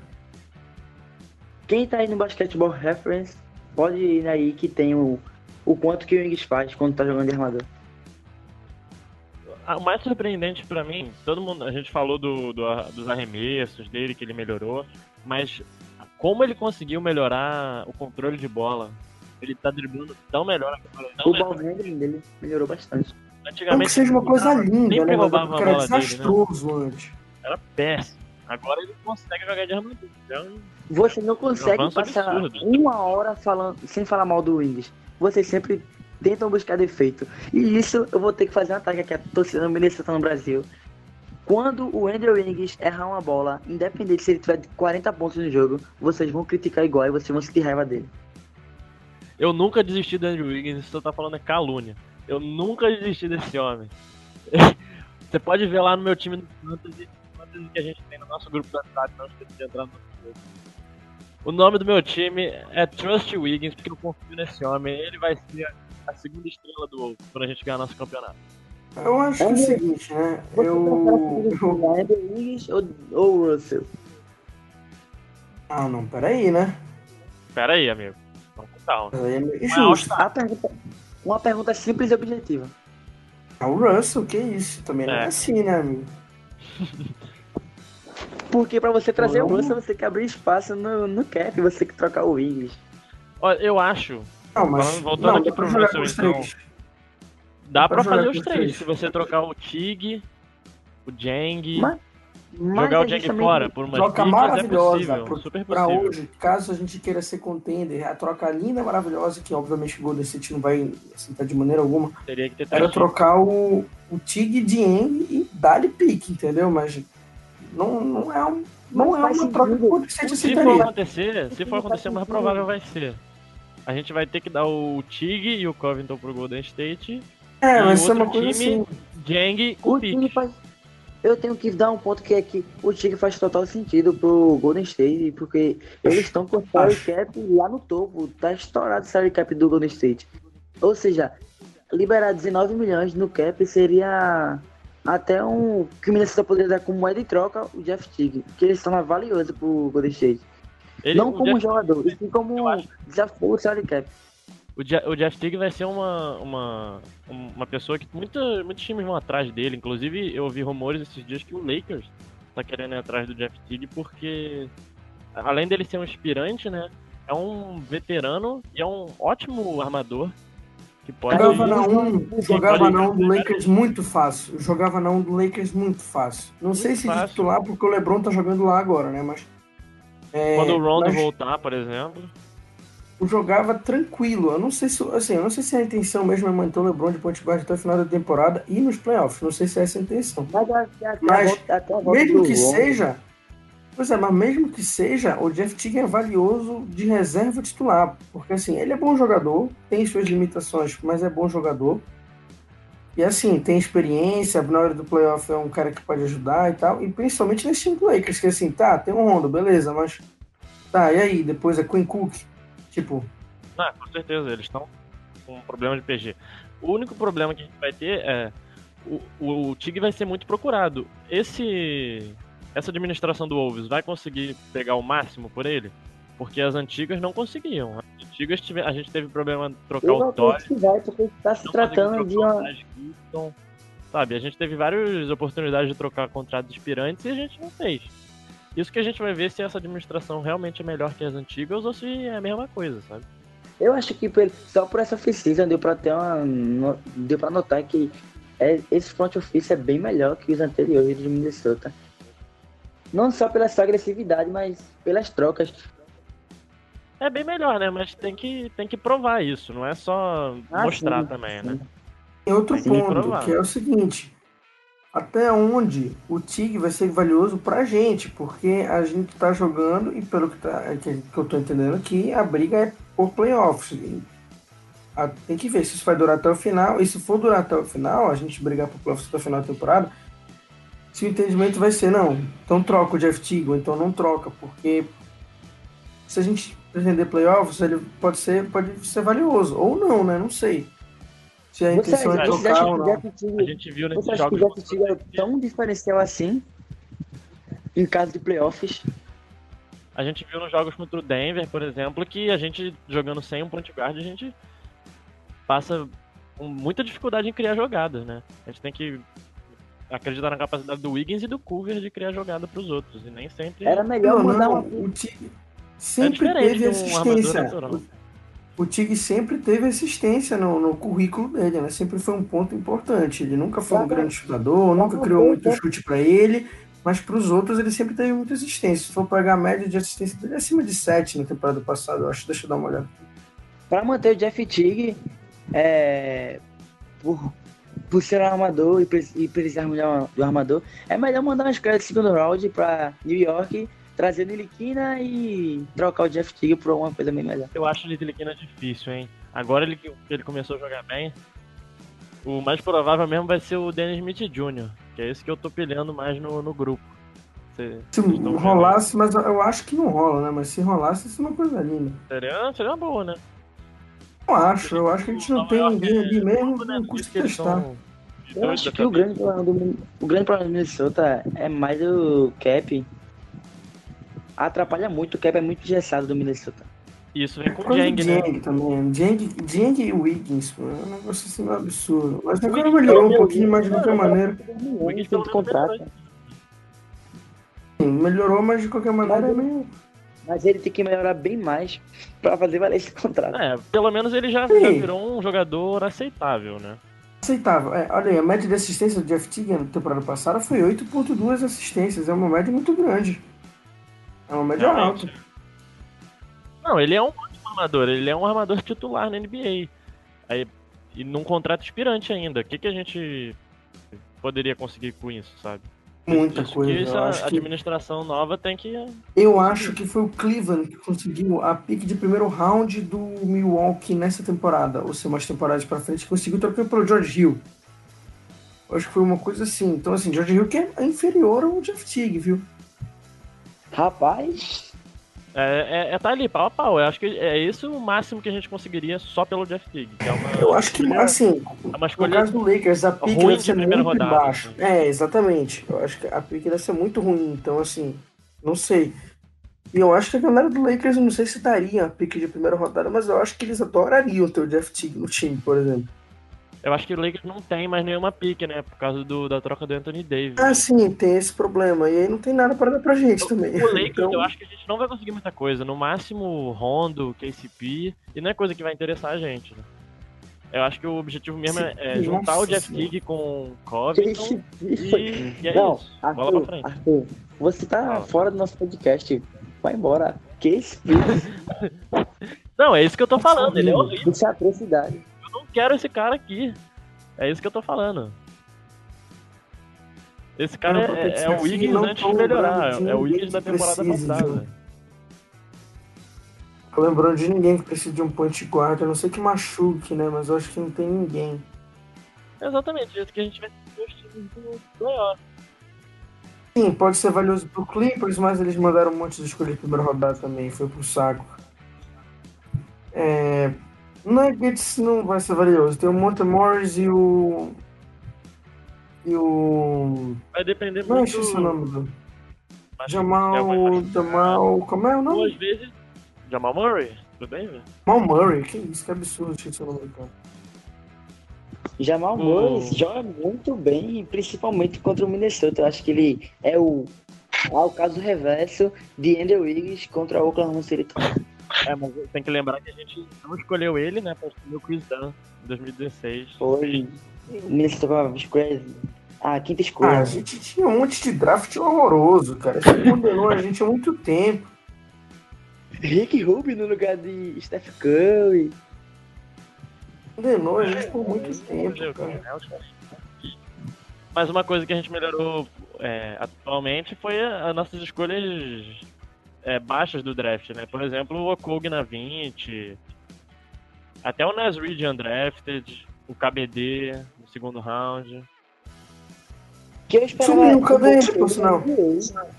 Quem tá aí no Basketball Reference, pode ir aí que tem o, o quanto que o Iggs faz quando tá jogando de armador. Ah, O mais surpreendente pra mim, todo mundo, a gente falou do, do- dos arremessos dele, que ele melhorou, mas como ele conseguiu melhorar o controle de bola, ele tá driblando tão melhor agora. Tão O melhor. dele melhorou bastante. Não que Antigamente seja uma coisa linda, nem né? Mas roubava era bola dele, né? desastroso antes. era péssimo. Agora ele consegue jogar de armador. Então, Você não consegue avanço passar absurdo. uma hora falando, sem falar mal do Wings. Vocês sempre tentam buscar defeito. E isso eu vou ter que fazer um ataque aqui, a torcida do Minnesota no Brasil. Quando o Andrew Wings errar uma bola, independente se ele tiver 40 pontos no jogo, vocês vão criticar igual e vocês vão sentir raiva dele. eu nunca desisti do Andrew Wiggins, isso que eu tô falando é calúnia. Eu nunca desisti desse homem. (laughs) Você pode ver lá no meu time no Fantasy, Fantasy que a gente tem no nosso grupo do WhatsApp, não esqueça de entrar no nosso grupo. O nome do meu time é Trust Wiggins, porque eu confio nesse homem. Ele vai ser a segunda estrela do Wolves quando a gente ganhar nosso campeonato. Eu acho que é o seguinte, né? Eu. Wings ou, ou o Russell? Ah, não, peraí, né? Pera aí, amigo. Vamos com calma. Aí é meio Não é pergunta, Uma pergunta simples e objetiva. Ah, o Russell, que isso? Também não é É. assim, né, amigo? (laughs) Porque pra você trazer o. Russell, você tem que abrir espaço no, no cap, você tem que trocar o Ingles. Olha, eu acho. Não, mas voltando não, aqui pro Russell, então. Dá Pra pra fazer os três. três. Se você trocar o Tig, o Jang, Mas- Mas jogar o Jang fora por umas Troca é maravilhosa possível. pro- super Pra possível. hoje, caso a gente queira ser contender, a troca linda, maravilhosa, que obviamente o Golden State não vai aceitar de maneira alguma, Teria que ter era trocar o, o Tig de Eng e Dali Pique, entendeu? Mas não, não é, um, não é uma troca que o. Golden State Se for acontecer, se for acontecer, o mais provável vai ser. A gente vai ter que dar o Tig e o Covington pro Golden State, É, mas isso é uma coisa time- assim. Jang O time faz. Eu tenho que dar um ponto que é que o Tigre faz total sentido pro Golden State, porque eles estão com o (laughs) salary cap lá no topo, tá estourado o salary cap do Golden State. Ou seja, liberar 19 milhões no cap seria até um que o Minnesota poderia dar como moeda de troca o Jeff Tigre, que eles são valioso pro Golden State. Ele- Não como Jeff- jogador, e sim como desafio o salary cap. O, o Jeff Teague vai ser uma, uma, uma pessoa que muita, muitos times vão atrás dele. Inclusive, eu ouvi rumores esses dias que o Lakers tá querendo ir atrás do Jeff Teague porque, além dele ser um inspirante, né? É um veterano e é um ótimo armador que pode. Jogava na 1, jogava na 1 do Lakers muito fácil. Jogava na 1 do Lakers muito fácil. Não sei se fácil. titular, porque o LeBron tá jogando lá agora, né? Mas. é, Quando o Rondo mas voltar, por exemplo. Jogava tranquilo. Eu não sei se, assim, eu não sei se a intenção mesmo é manter o LeBron de point guard até o final da temporada e nos playoffs. Não sei se é essa a intenção. Mas, até a Mas, volta- até volta Mesmo que Rondo- seja. Pois é, mas mesmo que seja, o Jeff Teague é valioso de reserva titular. Porque assim, ele é bom jogador, tem suas limitações, mas é bom jogador. E assim, tem experiência, na hora do playoff é um cara que pode ajudar e tal. E principalmente nesse time do Lakers, que assim, tá, tem um Rondo, beleza, mas. Tá, e aí? Depois é Queen Cook. Tipo, Ah, com certeza, eles estão com um problema de PG. O único problema que a gente vai ter é. O, o, o Tig vai ser muito procurado. Esse. Essa administração do Wolves vai conseguir pegar o máximo por ele? Porque as antigas não conseguiam. As antigas tive, a gente teve problema de trocar Eu o Tory, que vai, porque tá se tratando de uma. Sabe, a gente teve várias oportunidades de trocar contratos expirantes e a gente não fez. Isso que a gente vai ver se essa administração realmente é melhor que as antigas ou se é a mesma coisa, sabe? Eu acho que só por essa oficina deu pra ter uma. Deu pra notar que é, esse front office é bem melhor que os anteriores do Minnesota. Não só pela sua agressividade, mas pelas trocas. É bem melhor, né? Mas tem que, tem que provar isso, não é só Ah, mostrar sim, também, sim. né? Tem outro Tem que ponto, provar. que é o seguinte: até onde o TIG vai ser valioso pra gente, porque a gente tá jogando, e pelo que, tá, que, que eu tô entendendo aqui, a briga é por playoffs. A- tem que ver se isso vai durar até o final, e se for durar até o final, a gente brigar por playoffs até o final da temporada, se o entendimento vai ser, não, então troca o Jeff ou então não troca, porque se a gente pretender playoffs, ele pode ser, pode ser valioso, ou não, né? Não sei. Se a Você, intenção é você trocar acha ou que o não. Jeff A Teague- gente viu você nesses acha que o jogos. Jeff Teague é tão diferencial assim em caso de playoffs? A gente viu nos jogos contra o Denver, por exemplo, que a gente jogando sem um point guard, a gente passa com muita dificuldade em criar jogadas, né? A gente tem que acreditar na capacidade do Wiggins e do Culver de criar jogada pros outros. E nem sempre. Era melhor Não, uma. o Tig sempre diferente teve um assistência. O, Tig sempre teve assistência no, no currículo dele, né? Sempre foi um ponto importante. Ele nunca foi um grande chutador, nunca criou muito chute pra ele, mas pros outros ele sempre teve muita assistência. Se for pegar a média de assistência dele, é acima de 7 na temporada passada, eu acho. Deixa eu dar uma olhada. Para manter o Jeff Teague, é, por, por ser um armador e, e precisar melhor do armador, é melhor mandar umas caras de segundo round para New York, trazer Niliquina e trocar o Jeff Teague por alguma coisa bem melhor. Eu acho o Litiliquina difícil, hein? Agora ele, que ele começou a jogar bem. O mais provável mesmo vai ser o Dennis Smith Jr., que é esse que eu tô pilhando mais no, no grupo. Cê- Se rolasse, mas eu- acho que não rola, né? Mas se rolasse, isso é uma coisa linda. Seria, seria uma boa, né? Eu acho, eu acho que a gente não tem ninguém é ali mesmo, né? não custa testar. Eu acho que o grande, problema do, o grande problema do Minnesota é mais o cap. Atrapalha muito, o cap é muito engessado do Minnesota. Isso vem com Por o Jang, né? Dieng também. Dieng, Dieng e Wiggins, mano, é um negócio assim meio absurdo. Mas agora melhorou um pouquinho, mas de qualquer maneira. O Wiggins Tem contrato. melhorou. Sim, melhorou, mas de qualquer maneira é meio. Mas ele tem que melhorar bem mais pra fazer valer esse contrato. É, pelo menos ele já, já virou um jogador aceitável, né? aceitável. É, olha aí, a média de assistência do Jeff Teague na temporada passada foi 8.2 assistências. É uma média muito grande. É uma média Realmente. alta. Não, ele é um ótimo armador, ele é um armador titular na NBA. Aí, e num contrato expirante ainda. O que, que a gente poderia conseguir com isso, sabe? Muita Isso coisa. que essa Eu acho que, administração nova tem que. eu acho que foi o Cleveland que conseguiu a pique de primeiro round do Milwaukee nessa temporada, ou seja, umas temporadas pra frente, que conseguiu trocar pelo George Hill. Eu acho que foi uma coisa assim. Então, assim, George Hill que é inferior ao Jeff Teague, viu? Rapaz, É, é, é tá ali, pau a pau. Eu acho que é esse o máximo que a gente conseguiria só pelo Jeff Teague. Que é uma, Eu acho que, escolha- assim, é uma No caso do Lakers, a pique deve de ser primeira muito rodada, baixa. assim. É, exatamente. Eu acho que a pique deve ser muito ruim. Então, assim, não sei. E eu acho que a galera do Lakers, eu não sei se daria a pique de primeira rodada, mas eu acho que eles adorariam ter o Jeff Teague no time, por exemplo. Eu acho que o Lakers não tem mais nenhuma pique, né? Por causa do, da troca do Anthony Davis. Ah, sim, tem esse problema. E aí não tem nada para dar pra gente também. O Lakers, Então, eu acho que a gente não vai conseguir muita coisa. No máximo, Rondo, KCP. E não é coisa que vai interessar a gente, né? Eu acho que o objetivo mesmo é, é juntar o Jeff. Teague com Covington. esse E, foi. e é Não, isso. Bola pra Arthur, frente. Arthur, você tá Fala. fora do nosso podcast. Vai embora. Isso? (laughs) Não, é isso que eu tô falando. Ele é horrível. Isso é atrocidade. Quero esse cara aqui. É isso que eu tô falando. Esse cara Não, é, é porque o Wiggins antes de melhorar. É o Wiggins da temporada de passada. tô lembrando de ninguém que precisa de um point guard. Eu não sei que machuque, né? Mas eu acho que não tem ninguém. Exatamente, isso que a gente vai ter dois times do playoff. Sim, pode ser valioso pro Clippers, mas eles mandaram um monte de escolha de primeira rodada também, foi pro saco. É, Nuggets não vai ser valioso. Tem o Monte Morris e o. E o. Vai depender Não, muito. esqueci o nome do. Jamal. é, Jamal. Como é o nome? Duas vezes. Jamal Murray, tudo bem, velho? Jamal Murray. Que isso, que absurdo, esqueci o nome do cara. Jamal O- Murray joga muito bem, principalmente contra o Minnesota. Eu acho que ele é o, ah, o caso reverso de Andrew Wiggins contra o Oklahoma City Thunder. É, mas tem que lembrar que a gente não escolheu ele, né, pra escolher o Chris Dunn em 2016. Foi o Minnesota com a escolha, a quinta escolha. Ah, a gente tinha um monte de draft horroroso, cara. Isso condenou a gente há muito tempo. Rick Rubin no lugar de Steph Curry. Condenou a gente por muito tempo, Entendeu? cara. Mas uma coisa que a gente melhorou é, atualmente foi as nossas escolhas é, baixas do draft, né? Por exemplo, o Okog na 20, até o Nas Reed undrafted, o KBD no segundo round. Que eu esperava Sumiu, um pouco ele, por dele sinal? na NBA.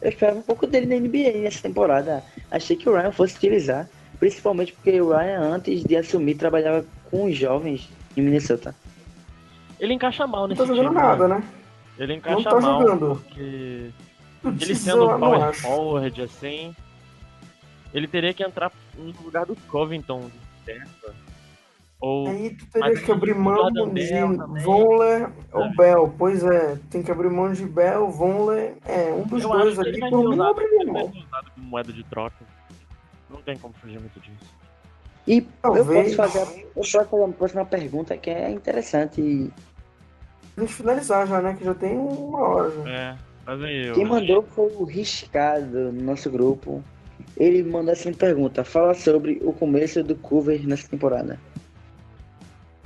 Eu esperava um pouco dele na NBA nessa temporada. Achei que o Ryan fosse utilizar. Principalmente porque o Ryan, antes de assumir, trabalhava com os jovens em Minnesota. Ele encaixa mal Não nesse tá jogando time, nada, né? né? Ele Não encaixa tá mal jogando. porque ele sendo eu um power forward assim, ele teria que entrar no lugar do Covington, certo? Ou Aí tu Mas teria que abrir o mão de. Vonler ou Sabe? Bell. Pois é, tem que abrir mão de Bell, Vonler. É, um dos eu dois vai por mim, mão. como moeda de troca. Não tem como fugir muito disso. E eu Talvez. posso, fazer, a- eu posso fazer uma próxima pergunta que é interessante. E A gente finalizar já, né? Que já tem uma hora já. É, eu. Quem mandou foi o Riscado no nosso grupo. Ele mandou assim pergunta: fala sobre o começo do cover nessa temporada.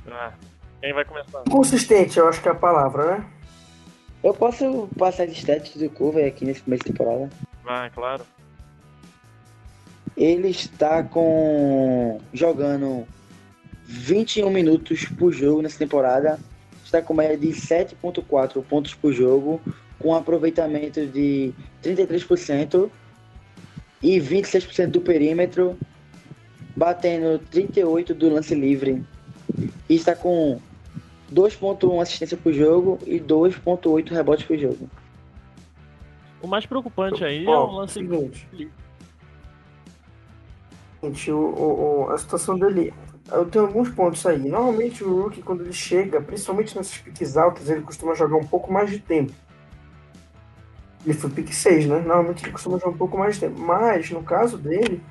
Ah, quem vai começar? Consistente, eu acho que é a palavra, né? Eu posso passar as stats do cover aqui nesse começo de temporada. Vai, claro. Ele está com jogando 21 minutos por jogo nessa temporada. Está com média de 7.4 pontos por jogo, com um aproveitamento de 33% e 26% do perímetro, batendo 38 do lance livre. E está com 2.1 assistência por jogo e 2.8 rebotes por jogo. O mais preocupante aí é Ó, o lance. seguinte. Gente, o, o, a situação dele. Eu tenho alguns pontos aí. Normalmente o Rookie, quando ele chega, principalmente nessas piques altas, ele costuma jogar um pouco mais de tempo. Ele foi pique 6, né? Normalmente ele costuma jogar um pouco mais de tempo. Mas, no caso dele,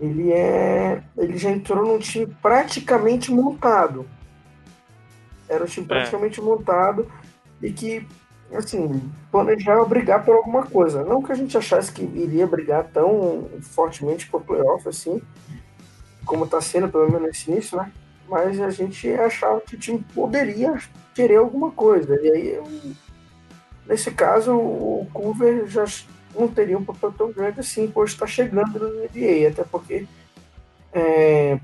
ele é. Ele já entrou num time praticamente montado. Era um time É. praticamente montado e que, assim, planejava brigar por alguma coisa. Não que a gente achasse que iria brigar tão fortemente por playoff assim, como está sendo, pelo menos nesse início, né? Mas a gente achava que o time poderia querer alguma coisa. E aí, nesse caso, o Culver já não teria um papel tão grande assim, pois está chegando no NBA, até porque é,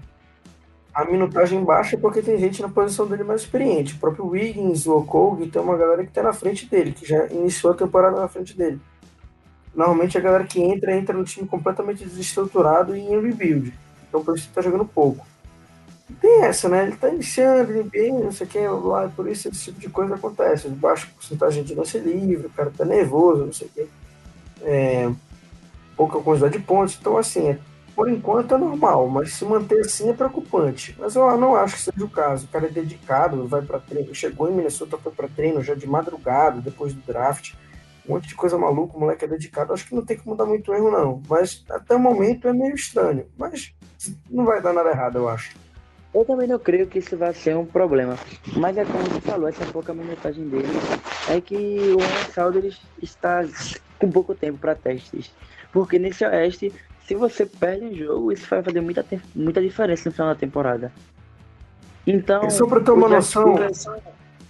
a minutagem baixa é porque tem gente na posição dele mais experiente. O próprio Wiggins, o Okogie, tem uma galera que está na frente dele, que já iniciou a temporada na frente dele. Normalmente a galera que entra, entra no time completamente desestruturado e em rebuild. Então por isso ele tá jogando pouco. Tem essa, né? Ele tá iniciando, NBA, não sei o que, lá, por isso esse tipo de coisa acontece. Baixa porcentagem de lance livre, o cara tá nervoso, não sei o que. É, pouca quantidade de pontos. Então, assim, é por enquanto é normal, mas se manter assim é preocupante. Mas eu não acho que seja o caso. O cara é dedicado, vai para treino, chegou em Minnesota, foi para treino já de madrugada, depois do draft. Um monte de coisa maluca, o moleque é dedicado. Acho que não tem que mudar muito erro, não. Mas até o momento é meio estranho. Mas não vai dar nada errado, eu acho. Eu também não creio que isso vai ser um problema. Mas é como você falou, essa pouca minutagem dele é que o Ansaldo está com pouco tempo para testes. Porque nesse Oeste, se você perde um jogo, isso vai fazer muita, muita diferença no final da temporada. Então. E só pra ter uma noção- Hoover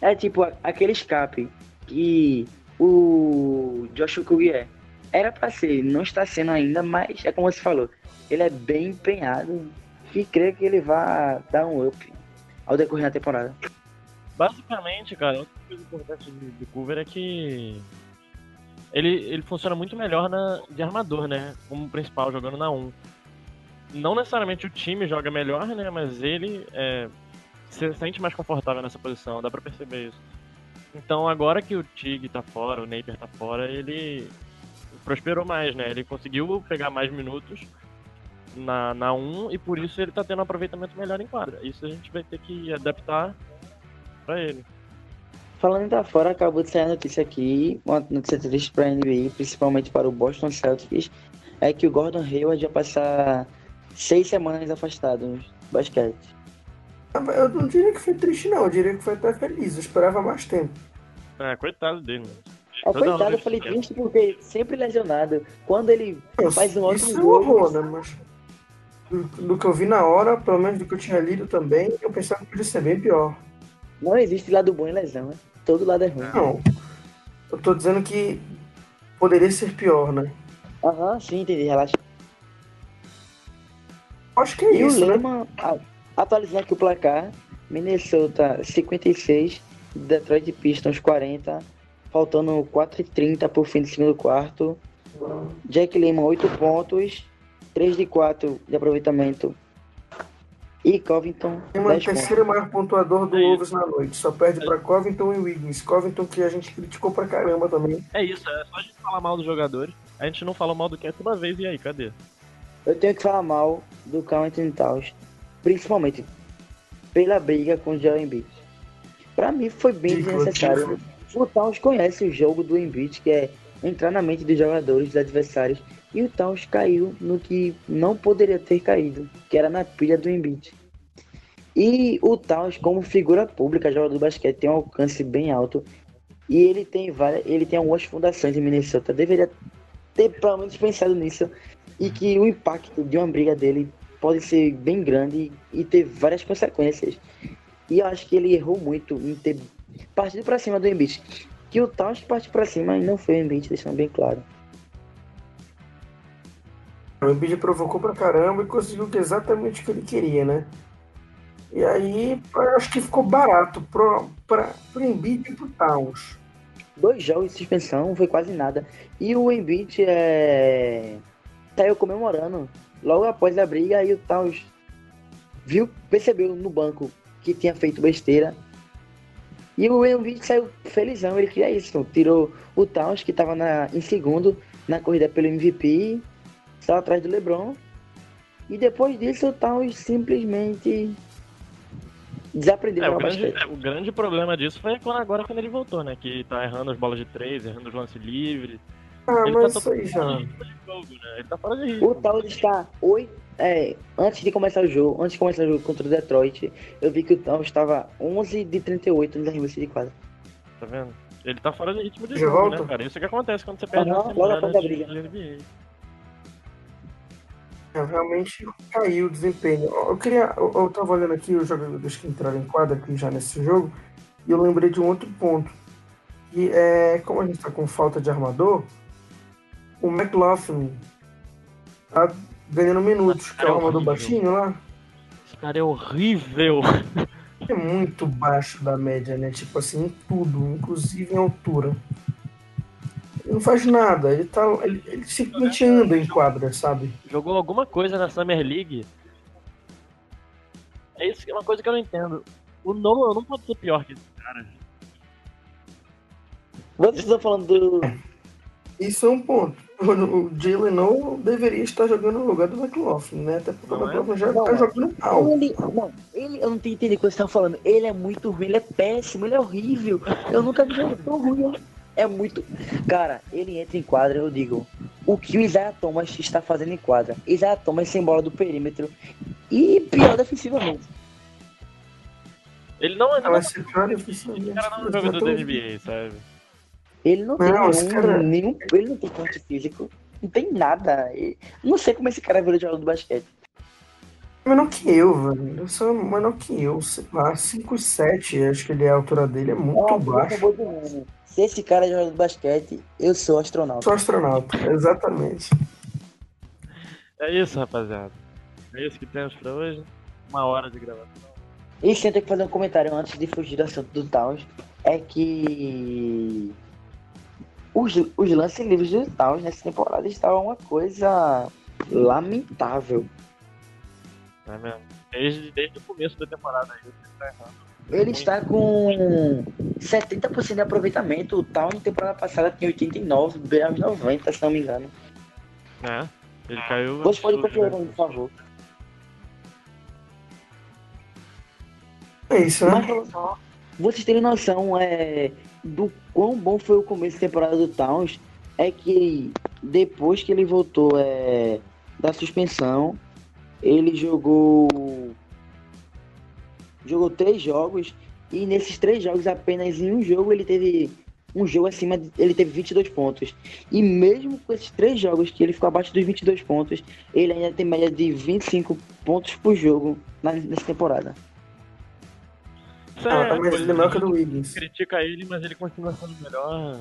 É tipo aquele escape que o Josh Okogie é. Era pra ser, não está sendo ainda, mas é como você falou, ele é bem empenhado e creio que ele vai dar um up ao decorrer da temporada. Basicamente, cara, outra coisa importante de Cover é que ele, ele funciona muito melhor na, de armador, né? Como principal, jogando na 1. Não necessariamente o time joga melhor, né? Mas ele é, se sente mais confortável nessa posição, dá pra perceber isso. Então agora que o Tig tá fora, o Napier tá fora, ele prosperou mais, né? Ele conseguiu pegar mais minutos na, na 1 e por isso ele tá tendo um aproveitamento melhor em quadra. Isso a gente vai ter que adaptar pra ele. Falando em tá fora, acabou de sair a notícia aqui, uma notícia triste para a NBA, principalmente para o Boston Celtics, é que o Gordon Hayward vai passar seis semanas afastado no basquete. Eu não diria que foi triste, não. Eu diria que foi até feliz. Eu esperava mais tempo. É, coitado dele, mano. É, Toda hora coitado, eu falei triste porque sempre lesionado. Quando ele faz um Isso ótimo é um jogo, horror, né? Mas do, do que eu vi na hora, pelo menos do que eu tinha lido também, eu pensava que podia ser bem pior. não existe lado bom em lesão, né? Todo lado é ruim. Não. Eu tô dizendo que poderia ser pior, né? Aham, sim, entendi, relaxa. Acho que é E o isso, né? Lema, a- atualizando aqui o placar, Minnesota 56, Detroit Pistons 40, faltando 4h30 por fim do segundo quarto. Jack Lima 8 pontos, 3 de 4 de aproveitamento. E Covington Tem o 10 pontos. terceiro maior pontuador do É. Wolves na noite. Só perde pra Covington e Wiggins. Covington que a gente criticou pra caramba também. É isso, é só a gente falar mal dos jogadores. A gente não falou mal do Cats uma vez, e aí, cadê? Eu tenho que falar mal do Anthony Towns, principalmente pela briga com o Joel Embiid. Pra mim foi bem desnecessário. O Towns conhece o jogo do Embiid, que é entrar na mente dos jogadores, dos adversários, e o Towns caiu no que não poderia ter caído, que era na pilha do Embiid. E o Towns, como figura pública, jogador do basquete, tem um alcance bem alto. E ele tem várias, ele tem algumas fundações em Minnesota. Deveria ter pelo menos pensado nisso. E que o impacto de uma briga dele pode ser bem grande e ter várias consequências. E eu acho que ele errou muito em ter partido pra cima do Embiid. Que o Towns partiu pra cima e não foi o Embiid, deixando bem claro. O Embiid provocou pra caramba e conseguiu exatamente o que ele queria, né? E aí, acho que ficou barato pro, pra, pro Embiid e pro Towns. Dois jogos de suspensão, foi quase nada. E o Embiid é... saiu comemorando logo após a briga e o Towns viu, percebeu no banco que tinha feito besteira. E o Embiid saiu felizão, ele queria isso. Tirou o Towns, que estava em segundo na corrida pelo MVP, só atrás do LeBron. E depois disso o Towns simplesmente desaprendeu É, o, grande, basquete. o grande problema disso foi quando, agora quando ele voltou, né? Que tá errando as bolas de três, errando os lances livres. Ah, ele mas tá isso aí já. jogo, né? Ele tá fora de ritmo. O Towns está oito. É, antes de começar o jogo, antes de começar o jogo contra o Detroit, eu vi que o Towns estava 11 de 38 nos arremessos de quadra. Tá vendo? Ele tá fora de ritmo de jogo, volta? né, cara? Isso que acontece quando você perde uma semana briga. NBA. É, realmente caiu o desempenho. Eu queria. Eu, eu tava olhando aqui os jogadores que entraram em quadra aqui já nesse jogo, e eu lembrei de um outro ponto. Que é como a gente tá com falta de armador, o McLaughlin tá ganhando minutos, que é o armador baixinho lá. Esse cara é horrível. É muito baixo da média, né? Tipo assim, em tudo, inclusive em altura. Ele não faz nada, ele tá. Ele, ele simplesmente anda em quadra, sabe? Jogou alguma coisa na Summer League. É isso que é uma coisa que eu não entendo. O Noah não pode ser pior que esse cara. Vocês estão falando do. Isso é um ponto. O Jalen não deveria estar jogando no lugar do McLaughlin, né? Até porque o Não é? McLaughlin já Não tá é. jogando mal. Ele, não, ele, eu não tenho entendido o que vocês estão falando. Ele é muito ruim, ele é péssimo, ele é horrível. Eu nunca vi jogo tão ruim. É muito. Cara, ele entra em quadra, eu digo. O que o Isaiah Thomas está fazendo em quadra? Isaiah Thomas sem bola do perímetro. E pior defensivamente. Ele não, ele não, Ela se cara esse cara não é um jogador da NBA, sabe? Ele não tem Não, esse nenhum, cara- nenhum. Ele não tem porte físico. Não tem nada. E- Não sei como esse cara virou jogador do basquete. Menor que eu, velho. Eu sou menor que eu, sei lá, 5'7", acho que ele é a altura dele, é muito Ó, baixo. De. Se esse cara é jogador do basquete, eu sou astronauta. Sou astronauta, exatamente. É isso, rapaziada. É isso que temos pra hoje. Uma hora de gravação. E sim, eu tenho que fazer um comentário antes de fugir do assunto do Towns. É que os, os lances livres do Towns nessa temporada estavam uma coisa lamentável. É mesmo? Desde, desde o começo da temporada aí, ele tá errando. Ele está com 70% de aproveitamento. O Towns na temporada passada tinha 89, bem aos 90, se não me engano. É, ele caiu. Você pode né? por favor. É isso, né? Mas vocês terem noção é, do quão bom foi o começo da temporada do Towns, é que depois que ele voltou é, da suspensão, ele jogou jogou três jogos e nesses três jogos apenas em um jogo ele teve um jogo acima de, ele teve 22 pontos e mesmo com esses três jogos que ele ficou abaixo dos 22 pontos ele ainda tem média de 25 pontos por jogo na- nessa temporada Isso Ah, é tá mais é que que o do Wiggins. critica ele, mas ele continua sendo o melhor.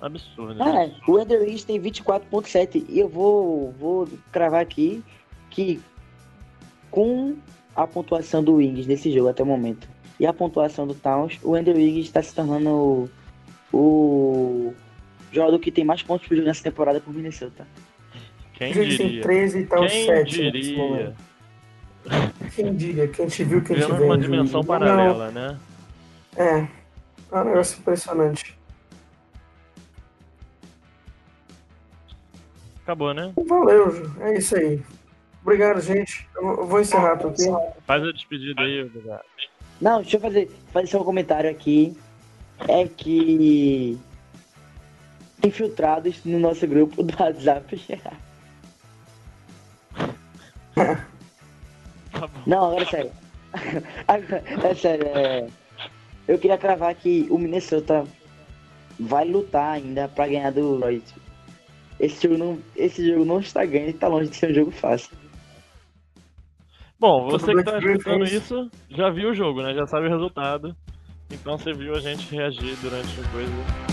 Absurdo. Ah, o Ender Wiggins tem 24.7 e eu vou, vou cravar aqui que com a pontuação do Wiggins nesse jogo até o momento e a pontuação do Towns, o Ender Wiggins está se tornando o, o jogador que tem mais pontos por jogo nessa temporada por Minnesota. Quem tem diria? 13 e tá Quem 7 nesse diria? Quem diria? Quem te viu, quem te Vivendo vê. uma dimensão Não, paralela, né? É. É um negócio impressionante. Acabou, né? Valeu, Ju. É isso aí. Obrigado, gente. Eu vou encerrar tudo aqui. Faz a despedida aí, obrigado. Não, deixa eu fazer, fazer só um comentário aqui. É que infiltrados no nosso grupo do WhatsApp. Tá. Não, agora é sério. Agora, é sério, é... Eu queria cravar que o Minnesota vai lutar ainda pra ganhar do Lloyd. Esse jogo não, esse jogo não está ganho e tá longe de ser um jogo fácil. Bom, você que tá escutando isso, já viu o jogo, né? Já sabe o resultado. Então você viu a gente reagir durante a coisa.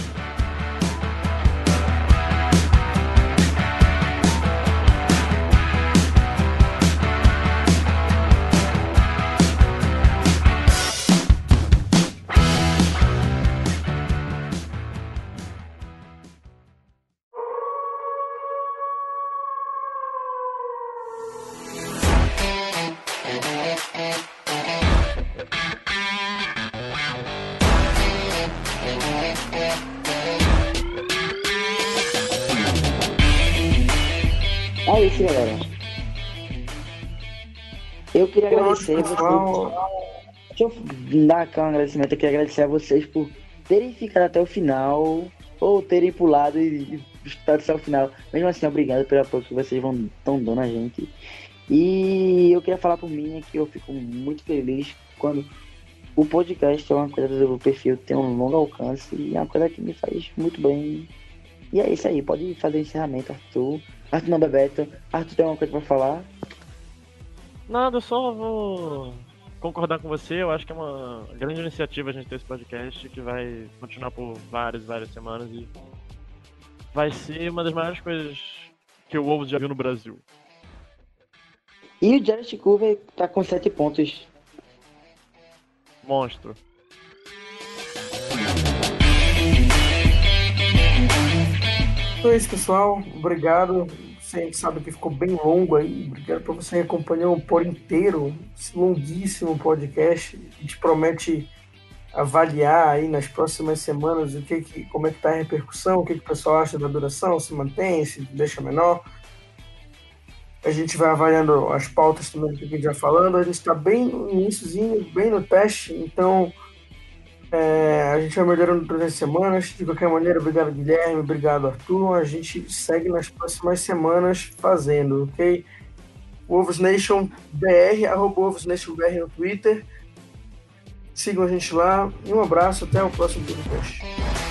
Pessoal. vocês. Deixa eu dar aqui um agradecimento. Queria agradecer a vocês por terem ficado até o final, ou terem pulado e, e escutado até o final. Mesmo assim, obrigado pelo apoio que vocês vão estão dando a gente. E eu queria falar por mim é que eu fico muito feliz quando o podcast é uma coisa do perfil tem um longo alcance e é uma coisa que me faz muito bem. E é isso aí, pode fazer o encerramento, Arthur. Arthur não, Bebeto. Arthur tem alguma coisa pra falar? Nada, eu só vou concordar com você. Eu acho que é uma grande iniciativa a gente ter esse podcast que vai continuar por várias, várias semanas e vai ser uma das maiores coisas que o Wolves já viu no Brasil. E o Jared Culver tá com 7 pontos. Monstro. Então é isso, pessoal. Obrigado. A gente sabe que ficou bem longo aí. Obrigado por você que acompanhou por inteiro esse longuíssimo podcast. A gente promete avaliar aí nas próximas semanas o que, que como é que tá a repercussão, o que, que o pessoal acha da duração, se mantém, se deixa menor. A gente vai avaliando as pautas também que a gente vai falando. A gente está bem no iníciozinho, bem no teste, então é, a gente vai melhorando durante as semanas. De qualquer maneira, obrigado, Guilherme, obrigado, Arthur. A gente segue nas próximas semanas fazendo, ok? Wolves Nation BR, arroba Wolves Nation BR no Twitter. Sigam a gente lá. E um abraço, até o próximo podcast.